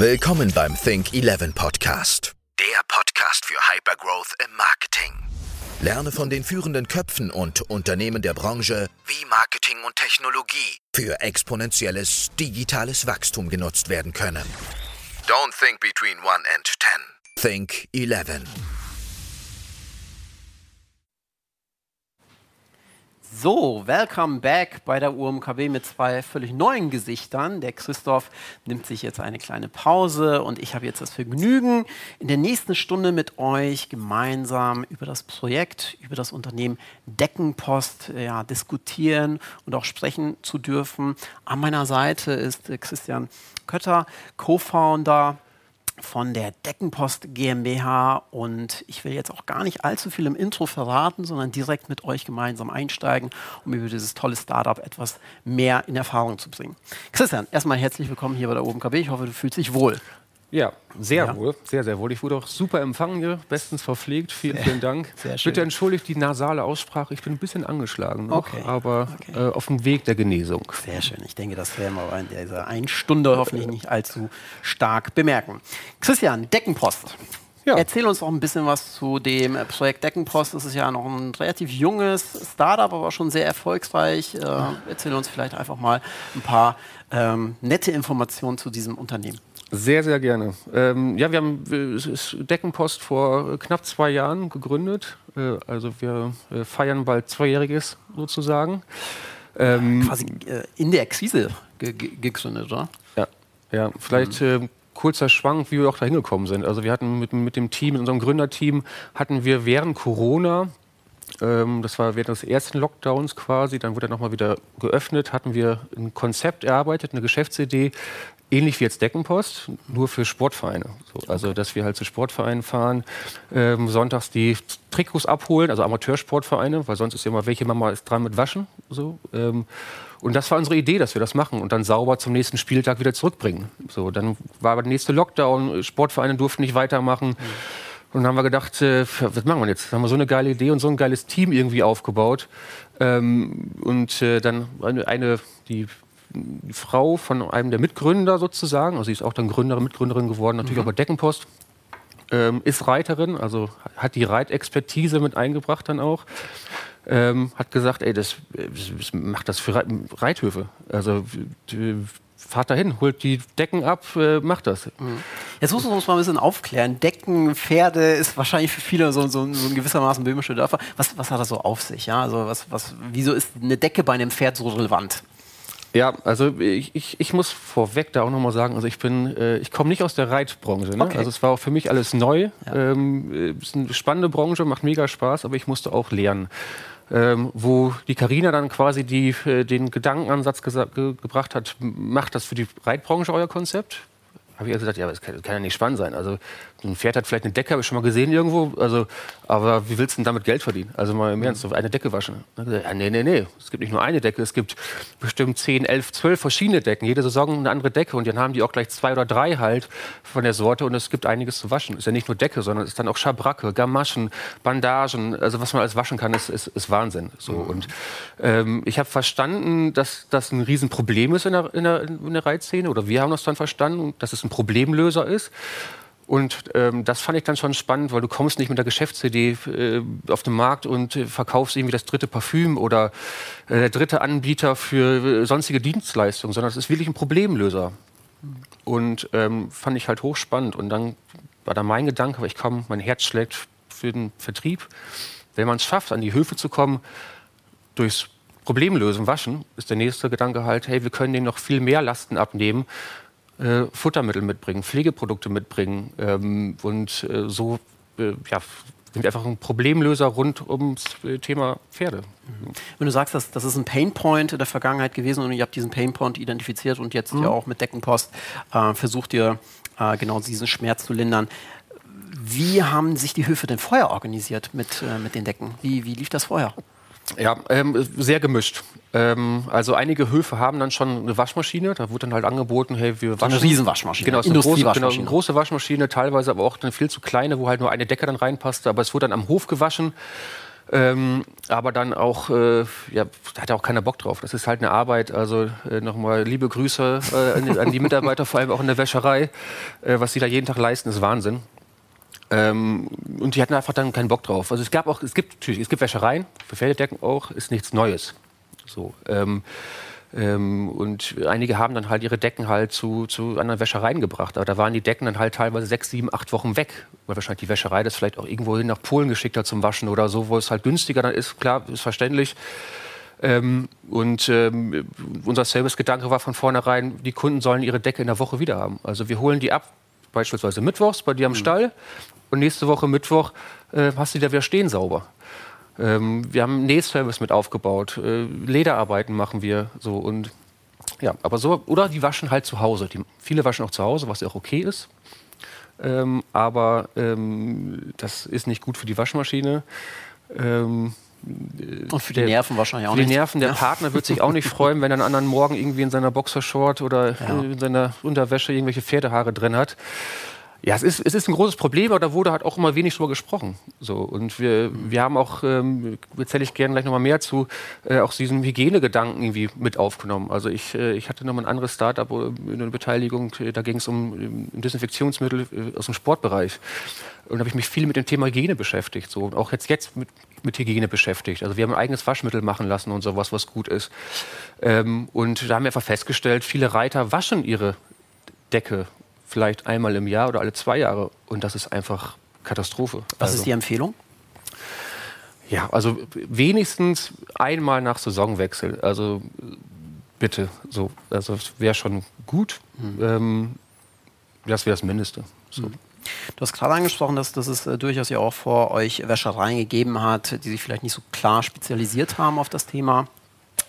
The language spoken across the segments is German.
Willkommen beim Think 11 Podcast. Der Podcast für Hypergrowth im Marketing. Lerne von den führenden Köpfen und Unternehmen der Branche, wie Marketing und Technologie für exponentielles digitales Wachstum genutzt werden können. Don't think between 1 and 10. Think 11. So, welcome back bei der UMKW mit zwei völlig neuen Gesichtern. Der Christoph nimmt sich jetzt eine kleine Pause und ich habe jetzt das Vergnügen, in der nächsten Stunde mit euch gemeinsam über das Projekt, über das Unternehmen Deckenpost ja, diskutieren und auch sprechen zu dürfen. An meiner Seite ist Christian Kötter, Co-Founder von der Deckenpost GmbH und ich will jetzt auch gar nicht allzu viel im Intro verraten, sondern direkt mit euch gemeinsam einsteigen, um über dieses tolle Startup etwas mehr in Erfahrung zu bringen. Christian, erstmal herzlich willkommen hier bei der OpenKB. Ich hoffe, du fühlst dich wohl. Ja, sehr ja. wohl, sehr, sehr wohl. Ich wurde auch super empfangen hier, bestens verpflegt. Vielen, vielen Dank. Sehr schön. Bitte entschuldigt die nasale Aussprache. Ich bin ein bisschen angeschlagen noch, okay. aber okay. Äh, auf dem Weg der Genesung. Sehr schön. Ich denke, das werden wir in dieser einen Stunde hoffentlich nicht allzu stark bemerken. Christian, Deckenpost. Ja. Erzähl uns noch ein bisschen was zu dem Projekt Deckenpost. Das ist ja noch ein relativ junges Startup, aber schon sehr erfolgreich. Äh, erzähl uns vielleicht einfach mal ein paar ähm, nette Informationen zu diesem Unternehmen. Sehr, sehr gerne. Ähm, ja, wir haben Deckenpost vor knapp zwei Jahren gegründet. Äh, also wir äh, feiern bald Zweijähriges sozusagen. Ähm, Quasi äh, in der Krise ge gegründet, oder? Ja, ja. vielleicht mhm. kurzer Schwank, wie wir auch da hingekommen sind. Also wir hatten mit, mit dem Team, mit unserem Gründerteam, hatten wir während Corona ähm, das war während des ersten Lockdowns quasi. Dann wurde er nochmal wieder geöffnet. Hatten wir ein Konzept erarbeitet, eine Geschäftsidee, ähnlich wie jetzt Deckenpost, nur für Sportvereine. So, also, dass wir halt zu Sportvereinen fahren, ähm, sonntags die Trikots abholen, also Amateursportvereine, weil sonst ist ja immer, welche Mama ist dran mit Waschen. So, ähm, und das war unsere Idee, dass wir das machen und dann sauber zum nächsten Spieltag wieder zurückbringen. So, dann war aber der nächste Lockdown, Sportvereine durften nicht weitermachen. Mhm. Und dann haben wir gedacht, äh, was machen wir jetzt? Dann haben wir so eine geile Idee und so ein geiles Team irgendwie aufgebaut. Ähm, und äh, dann eine, eine, die die Frau von einem der Mitgründer sozusagen, also sie ist auch dann Gründerin, Mitgründerin geworden, natürlich mhm. auch bei Deckenpost, ähm, ist Reiterin, also hat die Reitexpertise mit eingebracht dann auch. Ähm, hat gesagt, ey, das, das macht das für Reithöfe. Also fahrt dahin, holt die Decken ab, äh, macht das. Mhm. Jetzt muss man uns mal ein bisschen aufklären. Decken, Pferde ist wahrscheinlich für viele so, so, so ein gewissermaßen böhmische Dörfer. Was, was hat das so auf sich? Ja? Also was, was, wieso ist eine Decke bei einem Pferd so relevant? Ja, also ich, ich, ich muss vorweg da auch nochmal sagen, also ich bin, äh, ich komme nicht aus der Reitbranche. Ne? Okay. Also es war auch für mich alles neu. Ja. Ähm, ist eine spannende Branche, macht mega Spaß, aber ich musste auch lernen. Ähm, wo die Karina dann quasi die, äh, den Gedankenansatz ge gebracht hat, macht das für die Reitbranche euer Konzept? Habe ich also gesagt, ja, das kann, das kann, ja nicht spannend sein. Also ein Pferd hat vielleicht eine Decke, habe ich schon mal gesehen irgendwo. Also, aber wie willst du denn damit Geld verdienen? Also mal im Ernst, so eine Decke waschen. Ja, nee, nee, nee. Es gibt nicht nur eine Decke, es gibt bestimmt 10, 11, 12 verschiedene Decken. Jede Saison eine andere Decke und dann haben die auch gleich zwei oder drei halt von der Sorte und es gibt einiges zu waschen. Ist ja nicht nur Decke, sondern es ist dann auch Schabracke, Gamaschen, Bandagen. Also was man alles waschen kann, ist, ist, ist Wahnsinn. So. Mhm. Und ähm, ich habe verstanden, dass das ein Riesenproblem ist in der, in, der, in der Reitszene oder wir haben das dann verstanden, dass es ein Problemlöser ist. Und ähm, das fand ich dann schon spannend, weil du kommst nicht mit der Geschäftsidee äh, auf den Markt und äh, verkaufst irgendwie das dritte Parfüm oder äh, der dritte Anbieter für äh, sonstige Dienstleistungen, sondern es ist wirklich ein Problemlöser. Und ähm, fand ich halt hochspannend. Und dann war da mein Gedanke, weil ich komme, mein Herz schlägt für den Vertrieb. Wenn man es schafft, an die Höfe zu kommen, durchs Problemlösen, Waschen, ist der nächste Gedanke halt, hey, wir können denen noch viel mehr Lasten abnehmen, äh, Futtermittel mitbringen, Pflegeprodukte mitbringen ähm, und äh, so äh, ja, sind wir einfach ein Problemlöser rund ums äh, Thema Pferde. Mhm. Wenn du sagst, dass das ist ein Painpoint in der Vergangenheit gewesen und ihr habt diesen Painpoint identifiziert und jetzt mhm. ja auch mit Deckenpost äh, versucht ihr äh, genau diesen Schmerz zu lindern. Wie haben sich die Höfe denn vorher organisiert mit, mit den Decken? Wie, wie lief das vorher? Ja, ähm, sehr gemischt. Ähm, also einige Höfe haben dann schon eine Waschmaschine. Da wurde dann halt angeboten, hey, wir waschen. Eine Riesenwaschmaschine. Genau, eine große, genau, eine große Waschmaschine, teilweise aber auch eine viel zu kleine, wo halt nur eine Decke dann reinpasste. Aber es wurde dann am Hof gewaschen. Ähm, aber dann auch, äh, ja, da hat er auch keiner Bock drauf. Das ist halt eine Arbeit. Also äh, nochmal liebe Grüße äh, an, die, an, die, Mitarbeiter, vor allem auch in der Wäscherei. Äh, was sie da jeden Tag leisten, ist Wahnsinn. Ähm, und die hatten einfach dann keinen Bock drauf. Also es gab auch, es gibt natürlich, es gibt Wäschereien, für Pferdedecken auch, ist nichts Neues. So. Ähm, ähm, und einige haben dann halt ihre Decken halt zu, zu anderen Wäschereien gebracht. Aber da waren die Decken dann halt teilweise sechs, sieben, acht Wochen weg. Weil wahrscheinlich die Wäscherei das vielleicht auch irgendwo hin nach Polen geschickt hat zum Waschen oder so, wo es halt günstiger dann ist. Klar, ist verständlich. Ähm, und ähm, unser Service-Gedanke war von vornherein, die Kunden sollen ihre Decke in der Woche wieder haben. Also wir holen die ab, beispielsweise mittwochs bei dir am mhm. Stall. Und nächste Woche Mittwoch äh, hast du die da wieder stehen sauber. Ähm, wir haben einen Nähservice mit aufgebaut. Äh, Lederarbeiten machen wir so und ja, aber so oder die waschen halt zu Hause. Die, viele waschen auch zu Hause, was ja auch okay ist. Ähm, aber ähm, das ist nicht gut für die Waschmaschine. Ähm, und für die Nerven wahrscheinlich auch nicht. Für die Nerven, der Partner wird sich auch nicht freuen, wenn er einen anderen Morgen irgendwie in seiner Boxershort oder ja. in seiner Unterwäsche irgendwelche Pferdehaare drin hat. Ja, es ist, es ist ein großes Problem, aber da wurde halt auch immer wenig drüber gesprochen. So, und wir, wir haben auch, ähm, erzähle ich gerne gleich nochmal mehr zu, äh, auch diesen Hygienegedanken irgendwie mit aufgenommen. Also ich, äh, ich hatte nochmal ein anderes Startup, eine Beteiligung, äh, da ging es um, um Desinfektionsmittel äh, aus dem Sportbereich. Und da habe ich mich viel mit dem Thema Hygiene beschäftigt. So. Und auch jetzt, jetzt mit, mit Hygiene beschäftigt. Also wir haben ein eigenes Waschmittel machen lassen und sowas, was gut ist. Ähm, und da haben wir einfach festgestellt, viele Reiter waschen ihre Decke vielleicht einmal im Jahr oder alle zwei Jahre. Und das ist einfach Katastrophe. Was also, ist die Empfehlung? Ja, also wenigstens einmal nach Saisonwechsel. Also bitte, so, also wäre schon gut. Mhm. Ähm, das wäre das Mindeste. So. Mhm. Du hast gerade angesprochen, dass, dass es äh, durchaus ja auch vor euch Wäschereien gegeben hat, die sich vielleicht nicht so klar spezialisiert haben auf das Thema.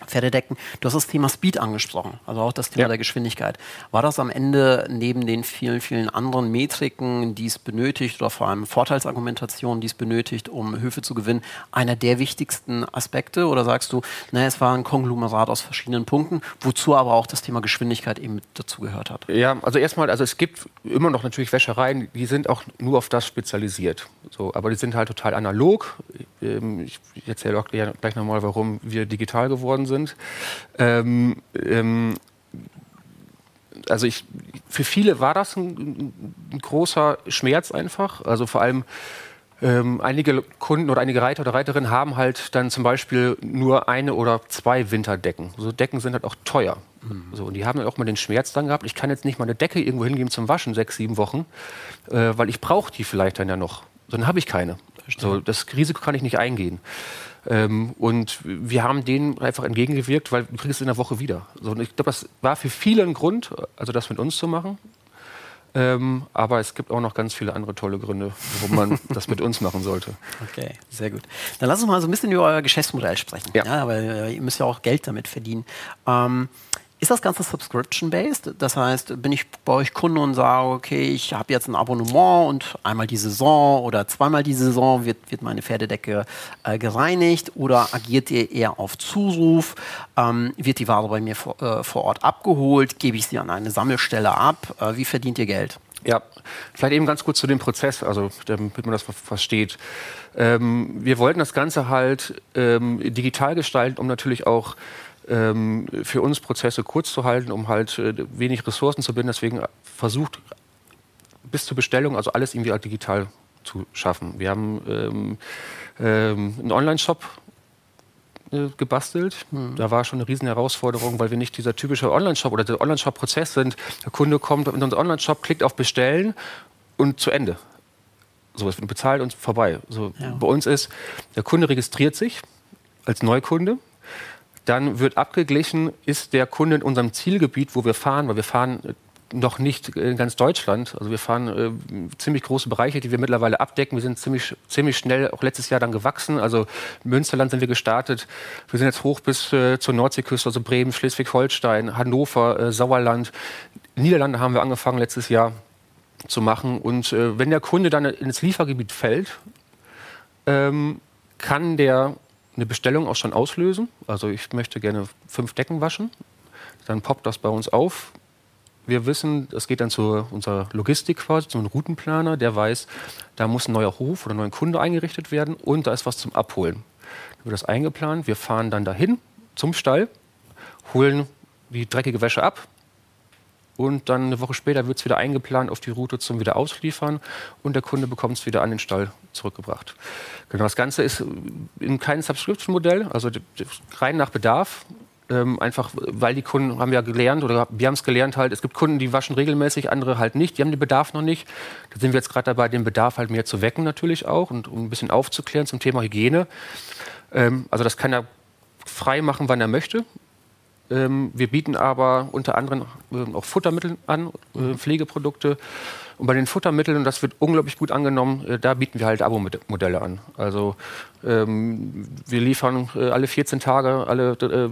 Pferdedecken. Du hast das Thema Speed angesprochen, also auch das Thema ja. der Geschwindigkeit. War das am Ende neben den vielen, vielen anderen Metriken, die es benötigt, oder vor allem Vorteilsargumentationen, die es benötigt, um Höfe zu gewinnen, einer der wichtigsten Aspekte? Oder sagst du, naja, es war ein Konglomerat aus verschiedenen Punkten, wozu aber auch das Thema Geschwindigkeit eben dazugehört hat? Ja, also erstmal, also es gibt immer noch natürlich Wäschereien, die sind auch nur auf das spezialisiert. So, aber die sind halt total analog. Ähm, ich erzähle auch gleich nochmal, warum wir digital geworden sind. Ähm, ähm, also ich, für viele war das ein, ein, großer Schmerz einfach. Also vor allem ähm, einige Kunden oder einige Reiter oder Reiterinnen haben halt dann zum Beispiel nur eine oder zwei Winterdecken. So Decken sind halt auch teuer. Mhm. So, und die haben dann auch mal den Schmerz dann gehabt, ich kann jetzt nicht mal eine Decke irgendwo hingeben zum Waschen, sechs, sieben Wochen, äh, weil ich brauche die vielleicht dann ja noch. Dann habe ich keine. So, das Risiko kann ich nicht eingehen. Ähm, und wir haben denen einfach entgegengewirkt, weil du kriegst es in der Woche wieder. So, und ich glaube, das war für viele ein Grund, also das mit uns zu machen. Ähm, aber es gibt auch noch ganz viele andere tolle Gründe, warum man das mit uns machen sollte. Okay, sehr gut. Dann lass uns mal so ein bisschen über euer Geschäftsmodell sprechen. Ja. ja weil äh, ihr müsst ja auch Geld damit verdienen. Ähm, ist das Ganze subscription-based? Das heißt, bin ich bei euch Kunde und sage, okay, ich habe jetzt ein Abonnement und einmal die Saison oder zweimal die Saison wird, wird meine Pferdedecke äh, gereinigt oder agiert ihr eher auf Zuruf? Ähm, wird die Ware bei mir vor, äh, vor Ort abgeholt? Gebe ich sie an eine Sammelstelle ab? Äh, wie verdient ihr Geld? Ja, vielleicht eben ganz kurz zu dem Prozess, also damit man das versteht. Ähm, wir wollten das Ganze halt ähm, digital gestalten, um natürlich auch ähm, für uns Prozesse kurz zu halten, um halt äh, wenig Ressourcen zu binden. Deswegen versucht bis zur Bestellung, also alles irgendwie digital zu schaffen. Wir haben ähm, ähm, einen Online-Shop äh, gebastelt. Mhm. Da war schon eine riesen Herausforderung, weil wir nicht dieser typische Online-Shop oder der Online-Shop-Prozess sind. Der Kunde kommt in unseren Online-Shop, klickt auf Bestellen und zu Ende. So, es wird bezahlt und vorbei. So, ja. Bei uns ist, der Kunde registriert sich als Neukunde, dann wird abgeglichen, ist der Kunde in unserem Zielgebiet, wo wir fahren, weil wir fahren äh, noch nicht in ganz Deutschland. Also wir fahren äh, ziemlich große Bereiche, die wir mittlerweile abdecken. Wir sind ziemlich, ziemlich schnell auch letztes Jahr dann gewachsen. Also Münsterland sind wir gestartet. Wir sind jetzt hoch bis äh, zur Nordseeküste, also Bremen, Schleswig-Holstein, Hannover, äh, Sauerland. Niederlande haben wir angefangen letztes Jahr zu machen. Und äh, wenn der Kunde dann ins Liefergebiet fällt, ähm, kann der eine Bestellung auch schon auslösen. Also ich möchte gerne fünf Decken waschen. Dann poppt das bei uns auf. Wir wissen, das geht dann zu unserer Logistik quasi, zu einem Routenplaner, der weiß, da muss ein neuer Hof oder ein neuer Kunde eingerichtet werden und da ist was zum Abholen. Dann wird das eingeplant. Wir fahren dann dahin zum Stall, holen die dreckige Wäsche ab, und dann eine Woche später wird es wieder eingeplant auf die Route zum wieder ausliefern und der Kunde bekommt es wieder an den Stall zurückgebracht. Genau, das Ganze ist in keinem Subscription-Modell, also rein nach Bedarf. Ähm, einfach, weil die Kunden haben ja gelernt oder wir haben es gelernt halt, es gibt Kunden, die waschen regelmäßig, andere halt nicht, die haben den Bedarf noch nicht. Da sind wir jetzt gerade dabei, den Bedarf halt mehr zu wecken natürlich auch und um ein bisschen aufzuklären zum Thema Hygiene. Ähm, also das kann er frei machen, wann er möchte. Ähm, wir bieten aber unter anderem äh, auch Futtermittel an, äh, Pflegeprodukte. Und bei den Futtermitteln, und das wird unglaublich gut angenommen, äh, da bieten wir halt Abo-Modelle an. Also ähm, wir liefern äh, alle 14 Tage, alle, äh,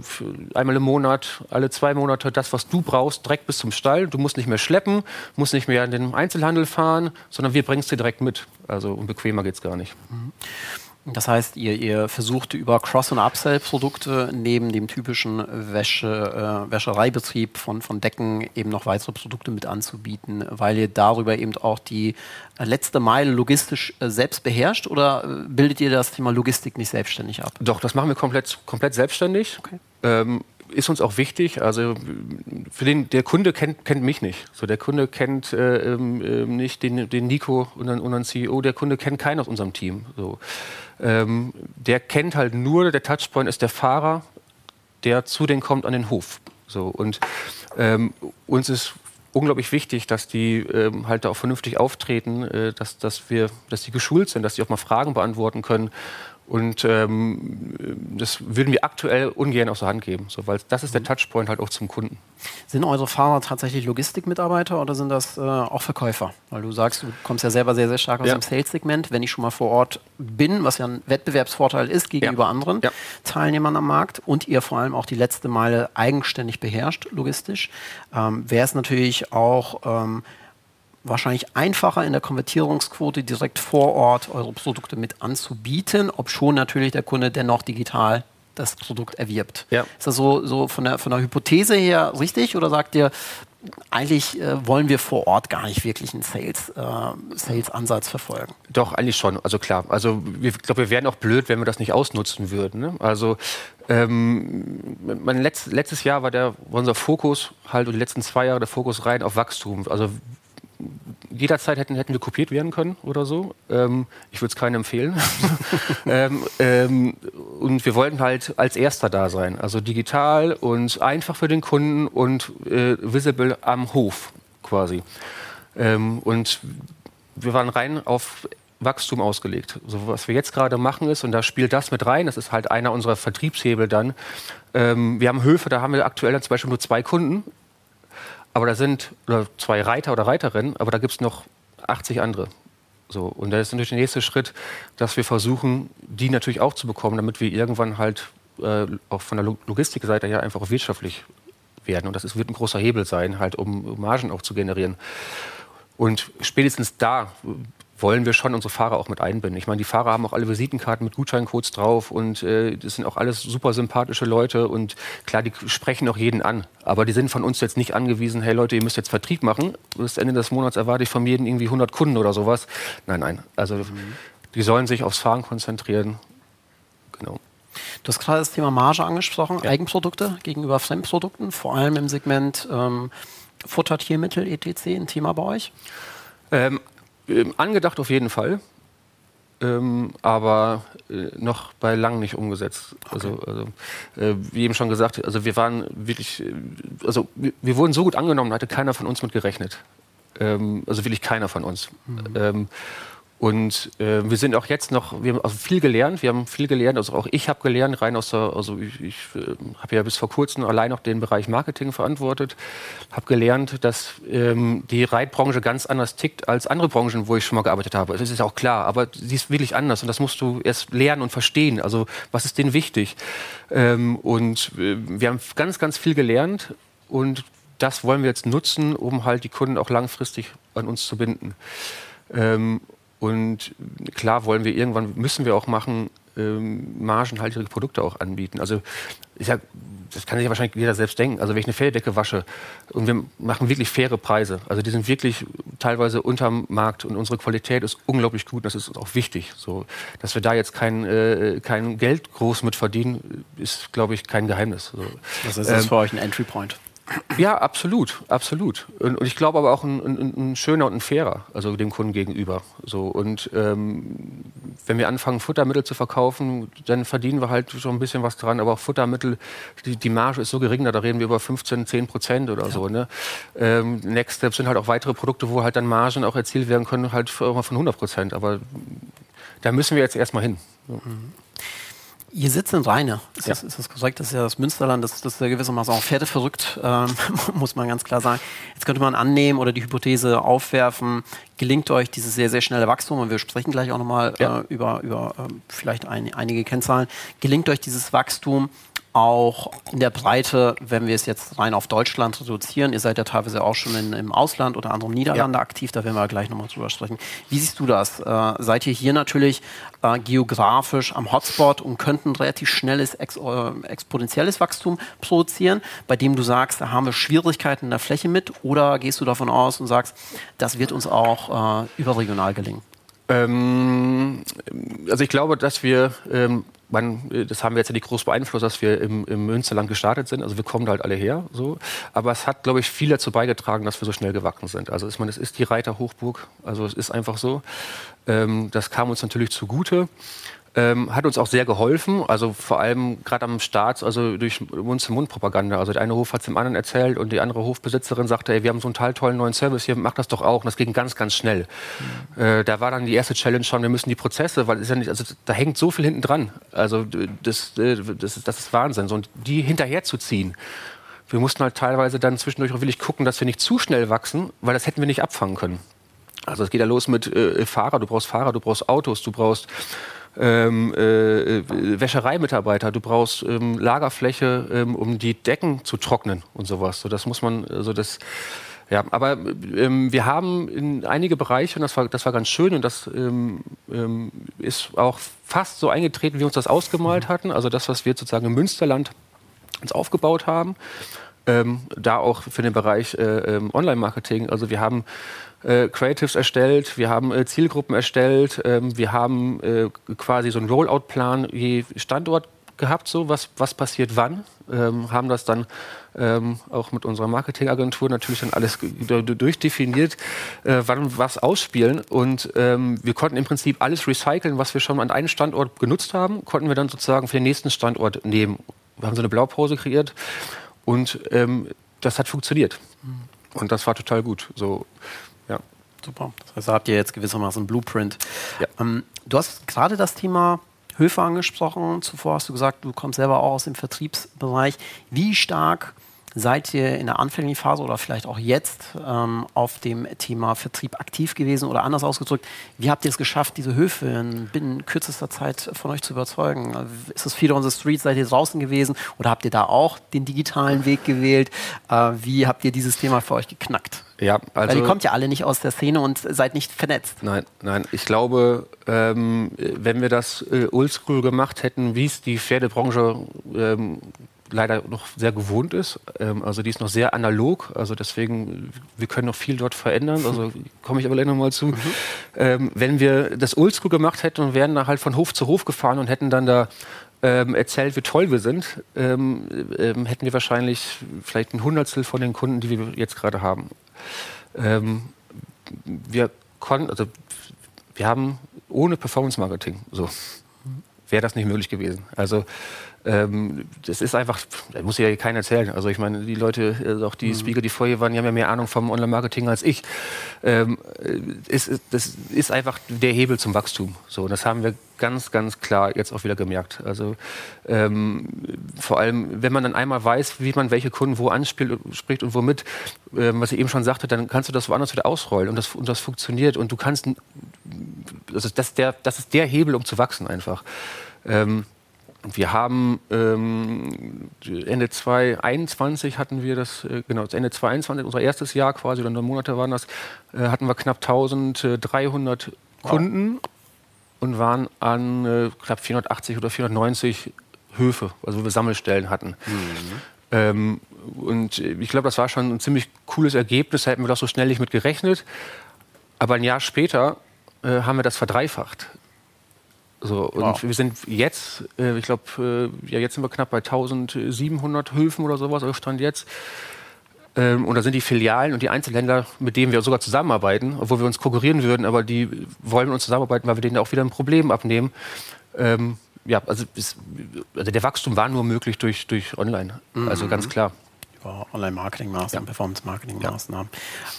einmal im Monat, alle zwei Monate das, was du brauchst, direkt bis zum Stall. Du musst nicht mehr schleppen, musst nicht mehr in den Einzelhandel fahren, sondern wir bringen es dir direkt mit. Also und bequemer geht es gar nicht. Mhm. Das heißt, ihr, ihr versucht über Cross- und Upsell-Produkte neben dem typischen Wäsche, äh, Wäschereibetrieb von, von Decken eben noch weitere Produkte mit anzubieten, weil ihr darüber eben auch die letzte Meile logistisch äh, selbst beherrscht oder äh, bildet ihr das Thema Logistik nicht selbstständig ab? Doch, das machen wir komplett, komplett selbstständig. Okay. Ähm, ist uns auch wichtig. Also für den der Kunde kennt, kennt mich nicht. So der Kunde kennt äh, äh, nicht den, den Nico, unseren, unseren CEO. Der Kunde kennt keinen aus unserem Team. So ähm, der kennt halt nur der Touchpoint ist der Fahrer, der zu denen kommt an den Hof. So und ähm, uns ist unglaublich wichtig, dass die ähm, halt da auch vernünftig auftreten, äh, dass, dass wir, dass die geschult sind, dass die auch mal Fragen beantworten können und ähm, das würden wir aktuell ungern aus der Hand geben, so, weil das ist der mhm. Touchpoint halt auch zum Kunden. Sind eure Fahrer tatsächlich Logistikmitarbeiter oder sind das äh, auch Verkäufer? Weil du sagst, du kommst ja selber sehr, sehr stark aus ja. dem Sales-Segment. Wenn ich schon mal vor Ort bin, was ja ein Wettbewerbsvorteil ist gegenüber ja. anderen ja. Teilnehmern am Markt und ihr vor allem auch die letzte Meile eigenständig beherrscht, logistisch, ähm, wäre es natürlich auch ähm, wahrscheinlich einfacher in der Konvertierungsquote direkt vor Ort eure Produkte mit anzubieten, ob schon natürlich der Kunde dennoch digital das Produkt erwirbt. Ja. Ist das so, so von, der, von der Hypothese her richtig oder sagt ihr, eigentlich äh, wollen wir vor Ort gar nicht wirklich einen Sales, äh, Sales-Ansatz verfolgen. Doch, eigentlich schon. Also klar. Also ich glaube, wir wären auch blöd, wenn wir das nicht ausnutzen würden. Ne? Also ähm, mein Letz-, letztes Jahr war der, unser Fokus halt, und die letzten zwei Jahre der Fokus rein auf Wachstum. Also jederzeit hätten, hätten wir kopiert werden können oder so. Ähm, ich würde es keinem empfehlen. ähm, ähm, und wir wollten halt als Erster da sein. Also digital und einfach für den Kunden und äh, visible am Hof quasi. Ähm, und wir waren rein auf Wachstum ausgelegt. So, was wir jetzt gerade machen ist, und da spielt das mit rein, das ist halt einer unserer Vertriebshebel dann. Ähm, wir haben Höfe, da haben wir aktuell zum Beispiel nur zwei Kunden aber da sind zwei Reiter oder Reiterinnen, aber da gibt es noch 80 andere. So, und da ist natürlich der nächste Schritt, dass wir versuchen, die natürlich auch zu bekommen, damit wir irgendwann halt äh, auch von der Logistikseite her einfach auch wirtschaftlich werden. Und das ist, wird ein großer Hebel sein, halt um Margen auch zu generieren. Und spätestens da wollen wir schon unsere Fahrer auch mit einbinden. Ich meine, die Fahrer haben auch alle Visitenkarten mit Gutscheincodes drauf und äh, das sind auch alles super sympathische Leute und klar, die sprechen auch jeden an. Aber die sind von uns jetzt nicht angewiesen, hey Leute, ihr müsst jetzt Vertrieb machen. Bis Ende des Monats erwarte ich von jedem irgendwie 100 Kunden oder sowas. Nein, nein. Also mhm. die sollen sich aufs Fahren konzentrieren. Genau. Du hast gerade das Thema Marge angesprochen, ja. Eigenprodukte gegenüber Fremdprodukten, vor allem im Segment ähm, Futter, Tiermittel, etc. ein Thema bei euch? Ähm, ähm, angedacht auf jeden Fall, ähm, aber äh, noch bei lang nicht umgesetzt. Okay. Also, also äh, wie eben schon gesagt, also wir waren wirklich, äh, also wir, wir, wurden so gut angenommen, hatte keiner von uns mit gerechnet. Ähm, also wirklich keiner von uns. Mhm. Ähm, und äh, wir sind auch jetzt noch, wir haben also viel gelernt, wir haben viel gelernt, also auch ich habe gelernt, rein aus der, also ich, ich äh, habe ja bis vor kurzem allein noch den Bereich Marketing verantwortet, habe gelernt, dass ähm, die Reitbranche ganz anders tickt als andere Branchen, wo ich schon mal gearbeitet habe. Das ist auch klar, aber sie ist wirklich anders und das musst du erst lernen und verstehen. Also was ist denen wichtig? Ähm, und äh, wir haben ganz, ganz viel gelernt und das wollen wir jetzt nutzen, um halt die Kunden auch langfristig an uns zu binden. Ähm, und klar wollen wir irgendwann, müssen wir auch machen, ähm, margenhaltige Produkte auch anbieten. Also ich sag, das kann sich ja wahrscheinlich jeder selbst denken. Also wenn ich eine Felldecke wasche und wir machen wirklich faire Preise, also die sind wirklich teilweise unterm Markt und unsere Qualität ist unglaublich gut. Das ist uns auch wichtig. So, dass wir da jetzt kein, äh, kein Geld groß mit verdienen, ist, glaube ich, kein Geheimnis. So. Das ist ähm, für euch ein Entry Point. Ja, absolut, absolut. Und, und ich glaube aber auch ein, ein, ein, schöner und ein fairer, also dem Kunden gegenüber. So und ähm, wenn wir anfangen Futtermittel zu verkaufen, dann verdienen wir halt schon ein bisschen was dran. Aber auch Futtermittel, die, die Marge ist so gering, da reden wir über 15, 10 Prozent oder ja. so. Ne? Ähm, Next Step sind halt auch weitere Produkte, wo halt dann Margen auch erzielt werden können, halt von 100 Prozent. Aber da müssen wir jetzt erstmal hin. Mhm. Ihr sitzt in Rheine. Ist, ja. das, ist das korrekt? Das ist ja das Münsterland, das, das ist ja gewissermaßen auch pferdeverrückt, ähm, muss man ganz klar sagen. Jetzt könnte man annehmen oder die Hypothese aufwerfen, gelingt euch dieses sehr, sehr schnelle Wachstum, und wir sprechen gleich auch nochmal ja. äh, über, über äh, vielleicht ein, einige Kennzahlen, gelingt euch dieses Wachstum auch in der Breite, wenn wir es jetzt rein auf Deutschland reduzieren, ihr seid ja teilweise auch schon in, im Ausland oder anderen Niederlande ja. aktiv, da werden wir gleich nochmal drüber sprechen. Wie siehst du das? Äh, seid ihr hier natürlich äh, geografisch am Hotspot und könnten relativ schnelles ex äh, exponentielles Wachstum produzieren, bei dem du sagst, da haben wir Schwierigkeiten in der Fläche mit oder gehst du davon aus und sagst, das wird uns auch äh, überregional gelingen? Ähm, also ich glaube, dass wir ähm, man, äh, das haben wir jetzt ja nicht groß beeinflusst, dass wir im, im, Münsterland gestartet sind. Also wir kommen da halt alle her. So. Aber es hat, glaube ich, viel dazu beigetragen, dass wir so schnell gewachsen sind. Also ich meine, es ist die Reiterhochburg. Also es ist einfach so. Ähm, das kam uns natürlich zugute. Ähm, hat uns auch sehr geholfen, also vor allem gerade am Start, also durch Mund-zu-Mund-Propaganda. Also der eine Hof hat es dem anderen erzählt und die andere Hofbesitzerin sagte, ey, wir haben so einen total tollen neuen Service hier, mach das doch auch. Und das ging ganz, ganz schnell. Mhm. Äh, da war dann die erste Challenge schon, wir müssen die Prozesse, weil es ja nicht, also da hängt so viel hinten dran. Also das, äh, das, das ist Wahnsinn. So, und die hinterherzuziehen. Wir mussten halt teilweise dann zwischendurch auch wirklich gucken, dass wir nicht zu schnell wachsen, weil das hätten wir nicht abfangen können. Also es geht ja los mit äh, Fahrer, du brauchst Fahrer, du brauchst Autos, du brauchst ähm, äh, Wäschereimitarbeiter, du brauchst ähm, Lagerfläche, ähm, um die Decken zu trocknen und sowas. So, das muss man, also das, ja, aber ähm, wir haben in einige Bereiche, und das war, das war ganz schön, und das ähm, ähm, ist auch fast so eingetreten, wie wir uns das ausgemalt hatten. Also das, was wir sozusagen im Münsterland uns aufgebaut haben. Ähm, da auch für den Bereich äh, ähm, Online-Marketing. Also wir haben äh, Creatives erstellt, wir haben äh, Zielgruppen erstellt, ähm, wir haben äh, quasi so einen Rollout-Plan je Standort gehabt, so was, was passiert wann, ähm, haben das dann ähm, auch mit unserer Marketingagentur natürlich dann alles durchdefiniert, äh, wann was ausspielen und ähm, wir konnten im Prinzip alles recyceln, was wir schon an einem Standort genutzt haben, konnten wir dann sozusagen für den nächsten Standort nehmen. Wir haben so eine Blaupause kreiert und ähm, das hat funktioniert. Und das war total gut. So, Super. Das heißt, da habt ihr jetzt gewissermaßen ein Blueprint. Ja. Ähm, du hast gerade das Thema Höfe angesprochen. Zuvor hast du gesagt, du kommst selber auch aus dem Vertriebsbereich. Wie stark seid ihr in der anfänglichen Phase oder vielleicht auch jetzt ähm, auf dem Thema Vertrieb aktiv gewesen oder anders ausgedrückt, wie habt ihr es geschafft, diese Höfe in binnen kürzester Zeit von euch zu überzeugen? Ist es Feeder on the Street, seid ihr draußen gewesen oder habt ihr da auch den digitalen Weg gewählt? Äh, wie habt ihr dieses Thema für euch geknackt? Ja, also Weil ihr kommt ja alle nicht aus der Szene und seid nicht vernetzt. Nein, nein. Ich glaube, ähm, wenn wir das äh, oldschool gemacht hätten, wie es die Pferdebranche ähm, leider noch sehr gewohnt ist. Ähm, also die ist noch sehr analog. Also deswegen, wir können noch viel dort verändern. Also komme ich aber gleich nochmal zu. Mhm. Ähm, wenn wir das Oldschool gemacht hätten und wären da halt von Hof zu Hof gefahren und hätten dann da ähm, erzählt, wie toll wir sind, ähm, ähm, hätten wir wahrscheinlich vielleicht ein Hundertstel von den Kunden, die wir jetzt gerade haben. Ähm, wir konnten, also wir haben ohne Performance Marketing, so wäre das nicht möglich gewesen. Also ähm, das ist einfach, das muss ja keiner erzählen. Also ich meine, die Leute, also auch die mhm. Speaker, die vorher waren, die haben ja mehr Ahnung vom Online-Marketing als ich. Ähm, ist, das ist einfach der Hebel zum Wachstum. So, das haben wir ganz, ganz klar jetzt auch wieder gemerkt. Also ähm, vor allem, wenn man dann einmal weiß, wie man welche Kunden wo anspielt, spricht und womit, ähm, was ich eben schon sagte, dann kannst du das woanders wieder ausrollen und das, und das funktioniert und du kannst, also das, der, das ist der Hebel, um zu wachsen einfach. Ähm, wir haben ähm, Ende 2021 hatten wir das, äh, genau, Ende 2022, unser erstes Jahr quasi, oder neun Monate waren das, äh, hatten wir knapp 1300 Kunden. und waren an äh, knapp 480 oder 490 Höfe, also wo wir Sammelstellen hatten. Mhm. Ähm, und ich glaube, das war schon ein ziemlich cooles Ergebnis. Da hätten wir doch so schnell nicht mit gerechnet. Aber ein Jahr später äh, haben wir das verdreifacht. So, und wow. wir sind jetzt, äh, ich glaube, äh, ja, jetzt sind wir knapp bei 1700 Höfen oder sowas, also Stand jetzt. Ähm, und da sind die Filialen und die Einzelhändler, mit denen wir sogar zusammenarbeiten, obwohl wir uns konkurrieren würden, aber die wollen mit uns zusammenarbeiten, weil wir denen auch wieder ein Problem abnehmen. Ähm, ja, also, es, also, der Wachstum war nur möglich durch, durch Online. Mhm. Also ganz klar. Über Online-Marketing-Maßnahmen, ja. Performance-Marketing-Maßnahmen.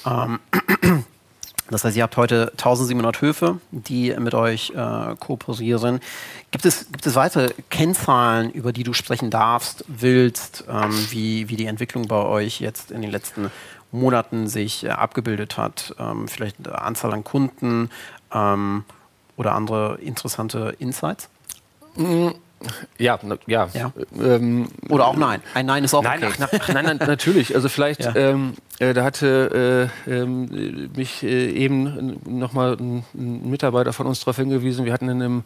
Ja. Ähm, das heißt, ihr habt heute 1700 Höfe, die mit euch äh, kooperieren. Gibt es, gibt es weitere Kennzahlen, über die du sprechen darfst, willst, ähm, wie, wie die Entwicklung bei euch jetzt in den letzten Monaten sich äh, abgebildet hat? Ähm, vielleicht eine Anzahl an Kunden ähm, oder andere interessante Insights? Mhm. Ja, ja. ja. Ähm, Oder auch nein. Ein Nein ist auch nein, okay. Ach, nein, nein, natürlich. Also vielleicht, ja. ähm, äh, da hatte äh, äh, mich äh, eben nochmal ein, ein Mitarbeiter von uns darauf hingewiesen, wir hatten in einem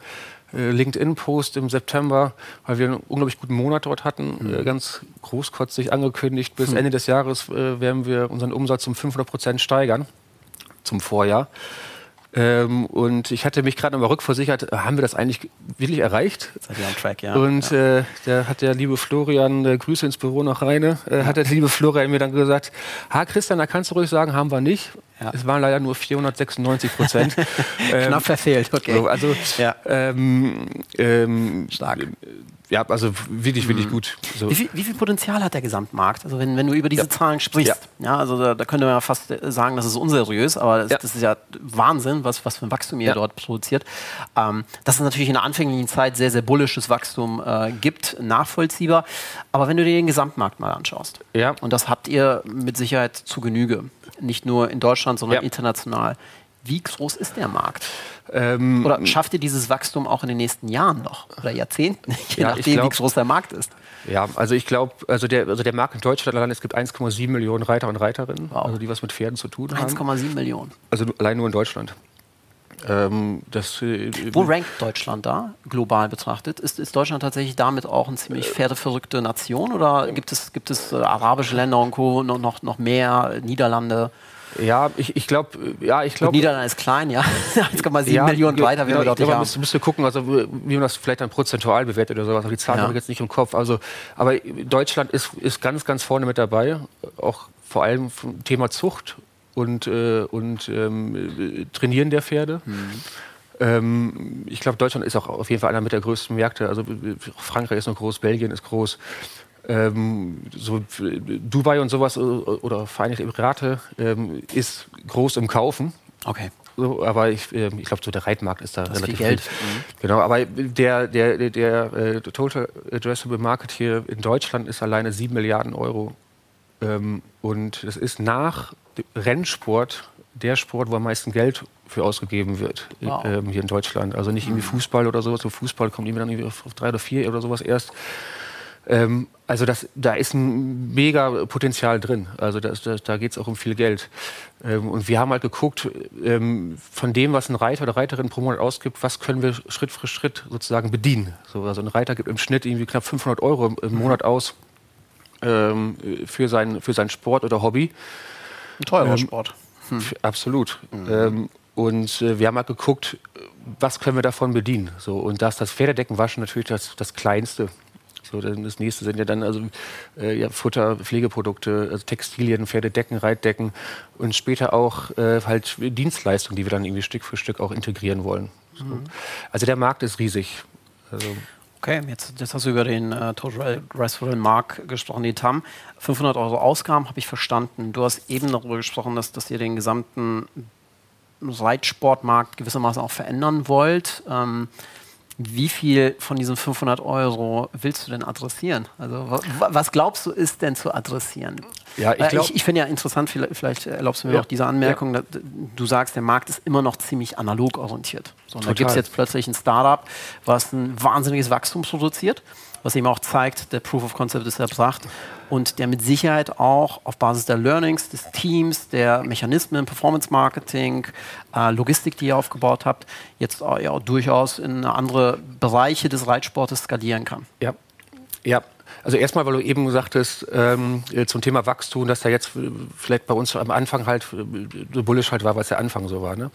äh, LinkedIn-Post im September, weil wir einen unglaublich guten Monat dort hatten, mhm. Äh, ganz großkotzig angekündigt, bis mhm. Ende des Jahres werden wir unseren Umsatz um 500 Prozent steigern zum Vorjahr. Ähm, und ich hatte mich gerade nochmal rückversichert, äh, haben wir das eigentlich wirklich erreicht? Seid ihr on track, ja. Und ja. Äh, da hat der liebe Florian, äh, Grüße ins Büro nach Rheine, äh, ja. hat der liebe Florian mir dann gesagt, ha Christian, da kannst du ruhig sagen, haben wir nicht. Ja. Es waren leider nur 496 Prozent. ähm, Knapp verfehlt, okay. So, also ja. ähm, ähm, Stark ja, also wirklich, wirklich mhm. gut. So. Wie, viel, wie, viel, Potenzial hat der Gesamtmarkt? Also wenn, wenn du über diese ja. Zahlen sprichst, ja, ja also da, da, könnte man ja fast sagen, das ist unseriös, aber das, ja. das ist ja Wahnsinn, was, was für ein Wachstum ihr dort produziert. Ähm, dass es natürlich in der anfänglichen Zeit sehr, sehr bullisches Wachstum äh, gibt, nachvollziehbar. Aber wenn du dir den Gesamtmarkt mal anschaust, ja. und das habt ihr mit Sicherheit zu Genüge, nicht nur in Deutschland, sondern international. Wie groß ist der Markt? Ähm, Oder schafft ihr dieses Wachstum auch in den nächsten Jahren noch oder Jahrzehnten, je ja, nachdem, glaub, wie groß der Markt ist? Ja, also ich glaube, also der, also der Markt in Deutschland allein, es gibt 1,7 Millionen Reiter und Reiterinnen, wow. also die was mit Pferden zu tun haben. 1,7 Millionen. Also allein nur in Deutschland. Ähm, das, äh, Wo rankt Deutschland da, global betrachtet? Ist, ist, Deutschland tatsächlich damit auch eine ziemlich pferdeverrückte Nation oder gibt es, gibt es äh, arabische Länder und Co. noch, noch mehr, Niederlande? Ja, ich, ich glaube, ja, ich glaube. Niederlande ist klein, ja. 1,7 ja, Millionen weiter, wenn wir dort nicht haben. Müsst, müsst gucken, also wie man das vielleicht dann prozentual bewertet oder sowas. Die Zahlen ja. habe ich jetzt nicht im Kopf. Also, aber Deutschland ist, ist ganz, ganz vorne mit dabei. Auch vor allem vom Thema Zucht und, äh, und ähm, Trainieren der Pferde. Mhm. Ähm, ich glaube, Deutschland ist auch auf jeden Fall einer mit der größten Märkte. Also Frankreich ist noch groß, Belgien ist groß ähm, so Dubai und sowas äh, oder Vereinigte Emirate ähm, ist groß im Kaufen. Okay. So, aber ich, äh, ich glaube, so der Reitmarkt ist da das relativ viel Geld. Mhm. Genau, aber der, der, der, der äh, Total Addressable Market hier in Deutschland ist alleine 7 Milliarden Euro. Ähm, und das ist nach Rennsport der Sport, wo am meisten Geld für ausgegeben wird wow. ähm, hier in Deutschland. Also nicht irgendwie mhm. Fußball oder sowas. So Fußball kommt irgendwie dann irgendwie auf drei oder vier oder sowas erst. Ähm, also das, da ist ein mega Potenzial drin. Also das, das, da geht es auch um viel Geld. Ähm, und wir haben halt geguckt, ähm, von dem, was ein Reiter oder Reiterin pro Monat ausgibt, was können wir Schritt für Schritt sozusagen bedienen. So, also ein Reiter gibt im Schnitt irgendwie knapp 500 Euro im, im Monat aus ähm, für, sein, für seinen Sport oder Hobby. Ein teurer ähm, Sport. Hm. Absolut. Mhm. Ähm, und äh, wir haben halt geguckt, was können wir davon bedienen. So, und das, das Pferdedeckenwaschen natürlich das, das Kleinste. So, dann das nächste sind ja dann also äh, ja, Futter, Pflegeprodukte, also Textilien, Pferdedecken, Reitdecken und später auch äh, halt Dienstleistungen, die wir dann irgendwie Stück für Stück auch integrieren wollen. So. Mhm. Also der Markt ist riesig. Also Okay, jetzt, jetzt, hast du über den äh, Total Restaurant Mark gesprochen, die TAM. 500 Euro Ausgaben habe ich verstanden. Du hast eben darüber gesprochen, dass, dass ihr den gesamten Reitsportmarkt gewissermaßen auch verändern wollt. Ähm, wie viel von diesen 500 Euro willst du denn adressieren? Also was glaubst du ist denn zu adressieren? Ja, ich, ich, ich finde ja interessant, vielleicht, erlaubst du mir ja. auch diese Anmerkung, ja. du sagst, der Markt ist immer noch ziemlich analog orientiert. So, da gibt es jetzt plötzlich ein Startup, was ein wahnsinniges Wachstum produziert, was eben auch zeigt, der Proof of Concept ist erbracht und der mit Sicherheit auch auf Basis der Learnings des Teams, der Mechanismen, Performance Marketing, äh, Logistik, die ihr aufgebaut habt, jetzt auch, ja, durchaus in andere Bereiche des Reitsportes skalieren kann. Ja, ja, also erstmal, weil du eben gesagt hast, ähm, zum Thema Wachstum, dass da jetzt vielleicht bei uns am Anfang halt so bullisch halt war, es der Anfang so war. Ne?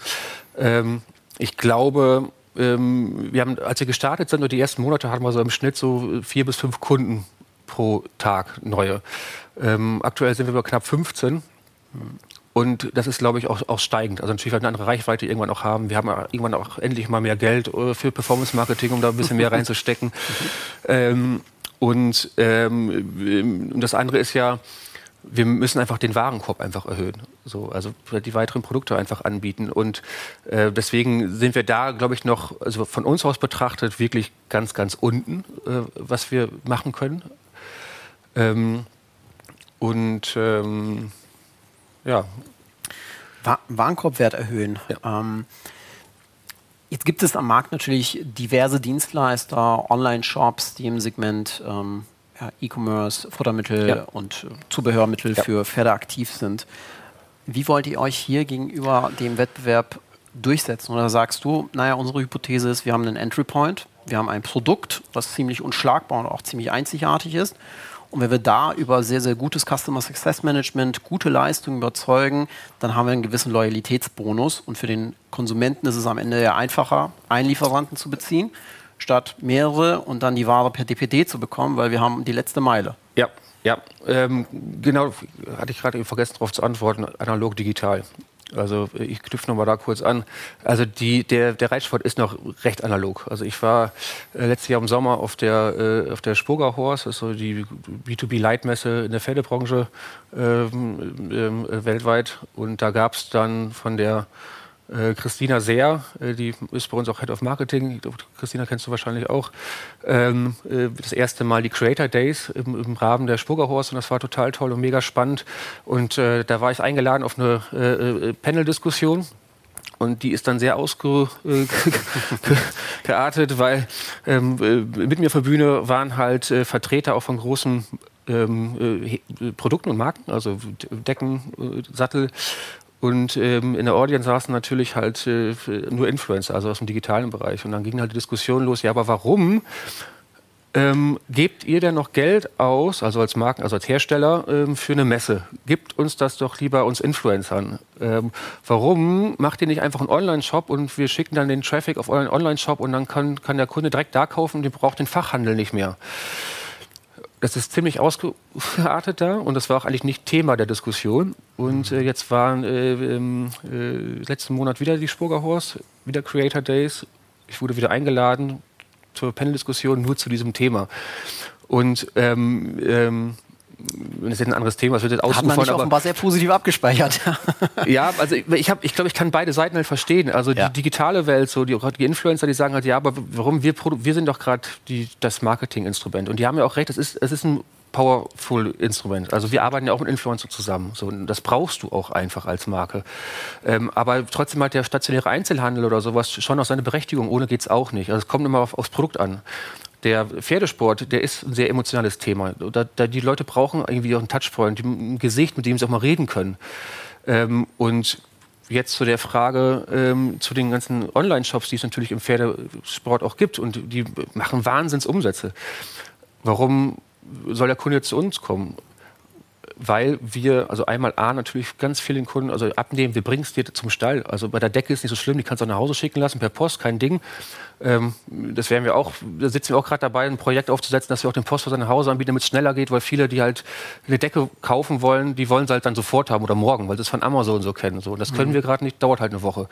Ähm, ich glaube, ähm, wir haben, als wir gestartet sind, nur die ersten Monate hatten wir so im Schnitt so vier bis fünf Kunden pro Tag neue. Ähm, aktuell sind wir bei knapp 15. Und das ist, glaube ich, auch, auch steigend. Also natürlich, weil wir eine andere Reichweite irgendwann auch haben. Wir haben irgendwann auch endlich mal mehr Geld äh, für Performance-Marketing, um da ein bisschen mehr reinzustecken. ähm, und ähm, das andere ist ja, wir müssen einfach den Warenkorb einfach erhöhen. So, also die weiteren Produkte einfach anbieten. Und äh, deswegen sind wir da, glaube ich, noch, also von uns aus betrachtet, wirklich ganz, ganz unten, äh, was wir machen können. Ähm, und ähm, ja. Warenkorbwert erhöhen. Ja. Ähm, jetzt gibt es am Markt natürlich diverse Dienstleister, Online-Shops, die im Segment ähm, E-Commerce, Futtermittel ja. und äh, Zubehörmittel für Pferde aktiv sind. Wie wollt ihr euch hier gegenüber dem Wettbewerb durchsetzen? Oder sagst du, naja, unsere Hypothese ist, wir haben einen Entry Point, wir haben ein Produkt, was ziemlich unschlagbar und auch ziemlich einzigartig ist und wenn wir da über sehr, sehr gutes Customer Success Management, gute Leistungen überzeugen, dann haben wir einen gewissen Loyalitätsbonus. Und für den Konsumenten ist es am Ende ja einfacher, einen Lieferanten zu beziehen, statt mehrere und dann die Ware per DPD zu bekommen, weil wir haben die letzte Meile. Ja, ja, ähm, genau, hatte ich gerade vergessen darauf zu antworten, analog digital. Also ich knüpfe nochmal da kurz an. Also die, der, der Reitsport ist noch recht analog. Also ich war äh, letztes Jahr im Sommer auf der, äh, auf der Spurger Horse, das ist so die B2B-Leitmesse in der Pferdebranche ähm, äh, weltweit. Und da gab es dann von der äh, Christina Seer, äh, die ist bei uns auch Head of Marketing. Christina kennst du wahrscheinlich auch. Ähm, äh, das erste Mal die Creator Days im, im Rahmen der Spurgerhorst und das war total toll und mega spannend. Und äh, da war ich eingeladen auf eine äh, äh, Panel-Diskussion. Und die ist dann sehr ausgeartet, weil ähm, mit mir auf der Bühne waren halt Vertreter auch von großen ähm, Produkten und Marken, also Decken, Sattel und ähm, in der Audience saßen natürlich halt äh, nur Influencer, also aus dem digitalen Bereich. Und dann ging halt die Diskussion los, ja, aber warum ähm, gebt ihr denn noch Geld aus, also als Marken, also als Hersteller, ähm, für eine Messe? Gibt uns das doch lieber uns Influencern. Ähm, warum macht ihr nicht einfach einen Online-Shop und wir schicken dann den Traffic auf euren Online-Shop und dann kann, kann der Kunde direkt da kaufen und ihr braucht den Fachhandel nicht mehr? Das ist ziemlich ausgeartet da und das war auch eigentlich nicht Thema der Diskussion. Und äh, jetzt waren äh, im äh, letzten Monat wieder die Spurger Horse, wieder Creator Days. Ich wurde wieder eingeladen zur Panel-Diskussion nur zu diesem Thema. Und ähm, ähm, das ist jetzt ein anderes Thema, das wird jetzt ausrufen. Hat man offenbar sehr positiv abgespeichert. ja, also ich, ich, ich glaube, ich kann beide Seiten halt verstehen. Also ja. die digitale Welt, so die, die Influencer, die sagen halt, ja, aber warum wir, wir sind doch gerade das Marketinginstrument. Und die haben ja auch recht, es ist, es ist ein powerful Instrument. Also wir arbeiten ja auch mit Influencer zusammen. So, das brauchst du auch einfach als Marke. Ähm, aber trotzdem hat der stationäre Einzelhandel oder sowas schon auch seine Berechtigung. Ohne geht es auch nicht. Also es kommt immer auf, aufs Produkt an der Pferdesport, der ist ein sehr emotionales Thema. Da, da die Leute brauchen irgendwie auch einen Touchpoint, ein Gesicht, mit dem sie auch mal reden können. Ähm, und jetzt zu der Frage ähm, zu den ganzen Online-Shops, die es natürlich im Pferdesport auch gibt und die machen Wahnsinnsumsätze. Warum soll der Kunde zu uns kommen? Weil wir, also einmal A, natürlich ganz vielen Kunden, also abnehmen, wir bringen es dir zum Stall. Also bei der Decke ist nicht so schlimm, die kannst du auch nach Hause schicken lassen, per Post, kein Ding. Ähm, das werden wir auch, da sitzen wir auch gerade dabei, ein Projekt aufzusetzen, dass wir auch den Postversand nach Hause anbieten, damit es schneller geht, weil viele, die halt eine Decke kaufen wollen, die wollen sie halt dann sofort haben oder morgen, weil sie es von Amazon so kennen. So. Und das können mhm. wir gerade nicht, dauert halt eine Woche.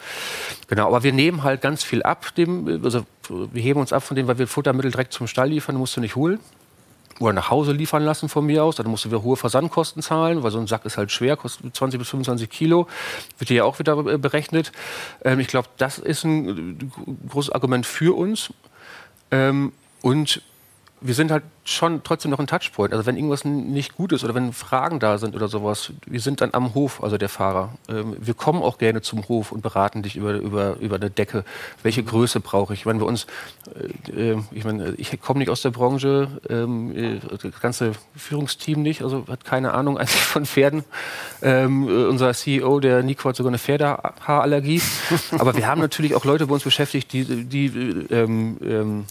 Genau, aber wir nehmen halt ganz viel ab, dem, also wir heben uns ab von dem, weil wir Futtermittel direkt zum Stall liefern, musst du nicht holen oder nach Hause liefern lassen von mir aus. Dann musst du wieder hohe Versandkosten zahlen, weil so ein Sack ist halt schwer, kostet 20 bis 25 Kilo. Wird ja auch wieder äh, berechnet. Ähm, ich glaube, das ist ein großes Argument für uns. Ähm, und wir sind halt schon trotzdem noch ein Touchpoint. Also wenn irgendwas nicht gut ist oder wenn Fragen da sind oder sowas, wir sind dann am Hof, also der Fahrer. Ähm, wir kommen auch gerne zum Hof und beraten dich über, über, über eine Decke. Welche Größe brauche ich? Wenn wir uns, äh, äh, ich meine, ich komme nicht aus der Branche, ähm, äh, das ganze Führungsteam nicht, also hat keine Ahnung eigentlich von Pferden. Ähm, äh, unser CEO, der Nico, hat sogar eine Pferdehaarallergie. Aber wir haben natürlich auch Leute bei uns beschäftigt, die, die ähm, ähm,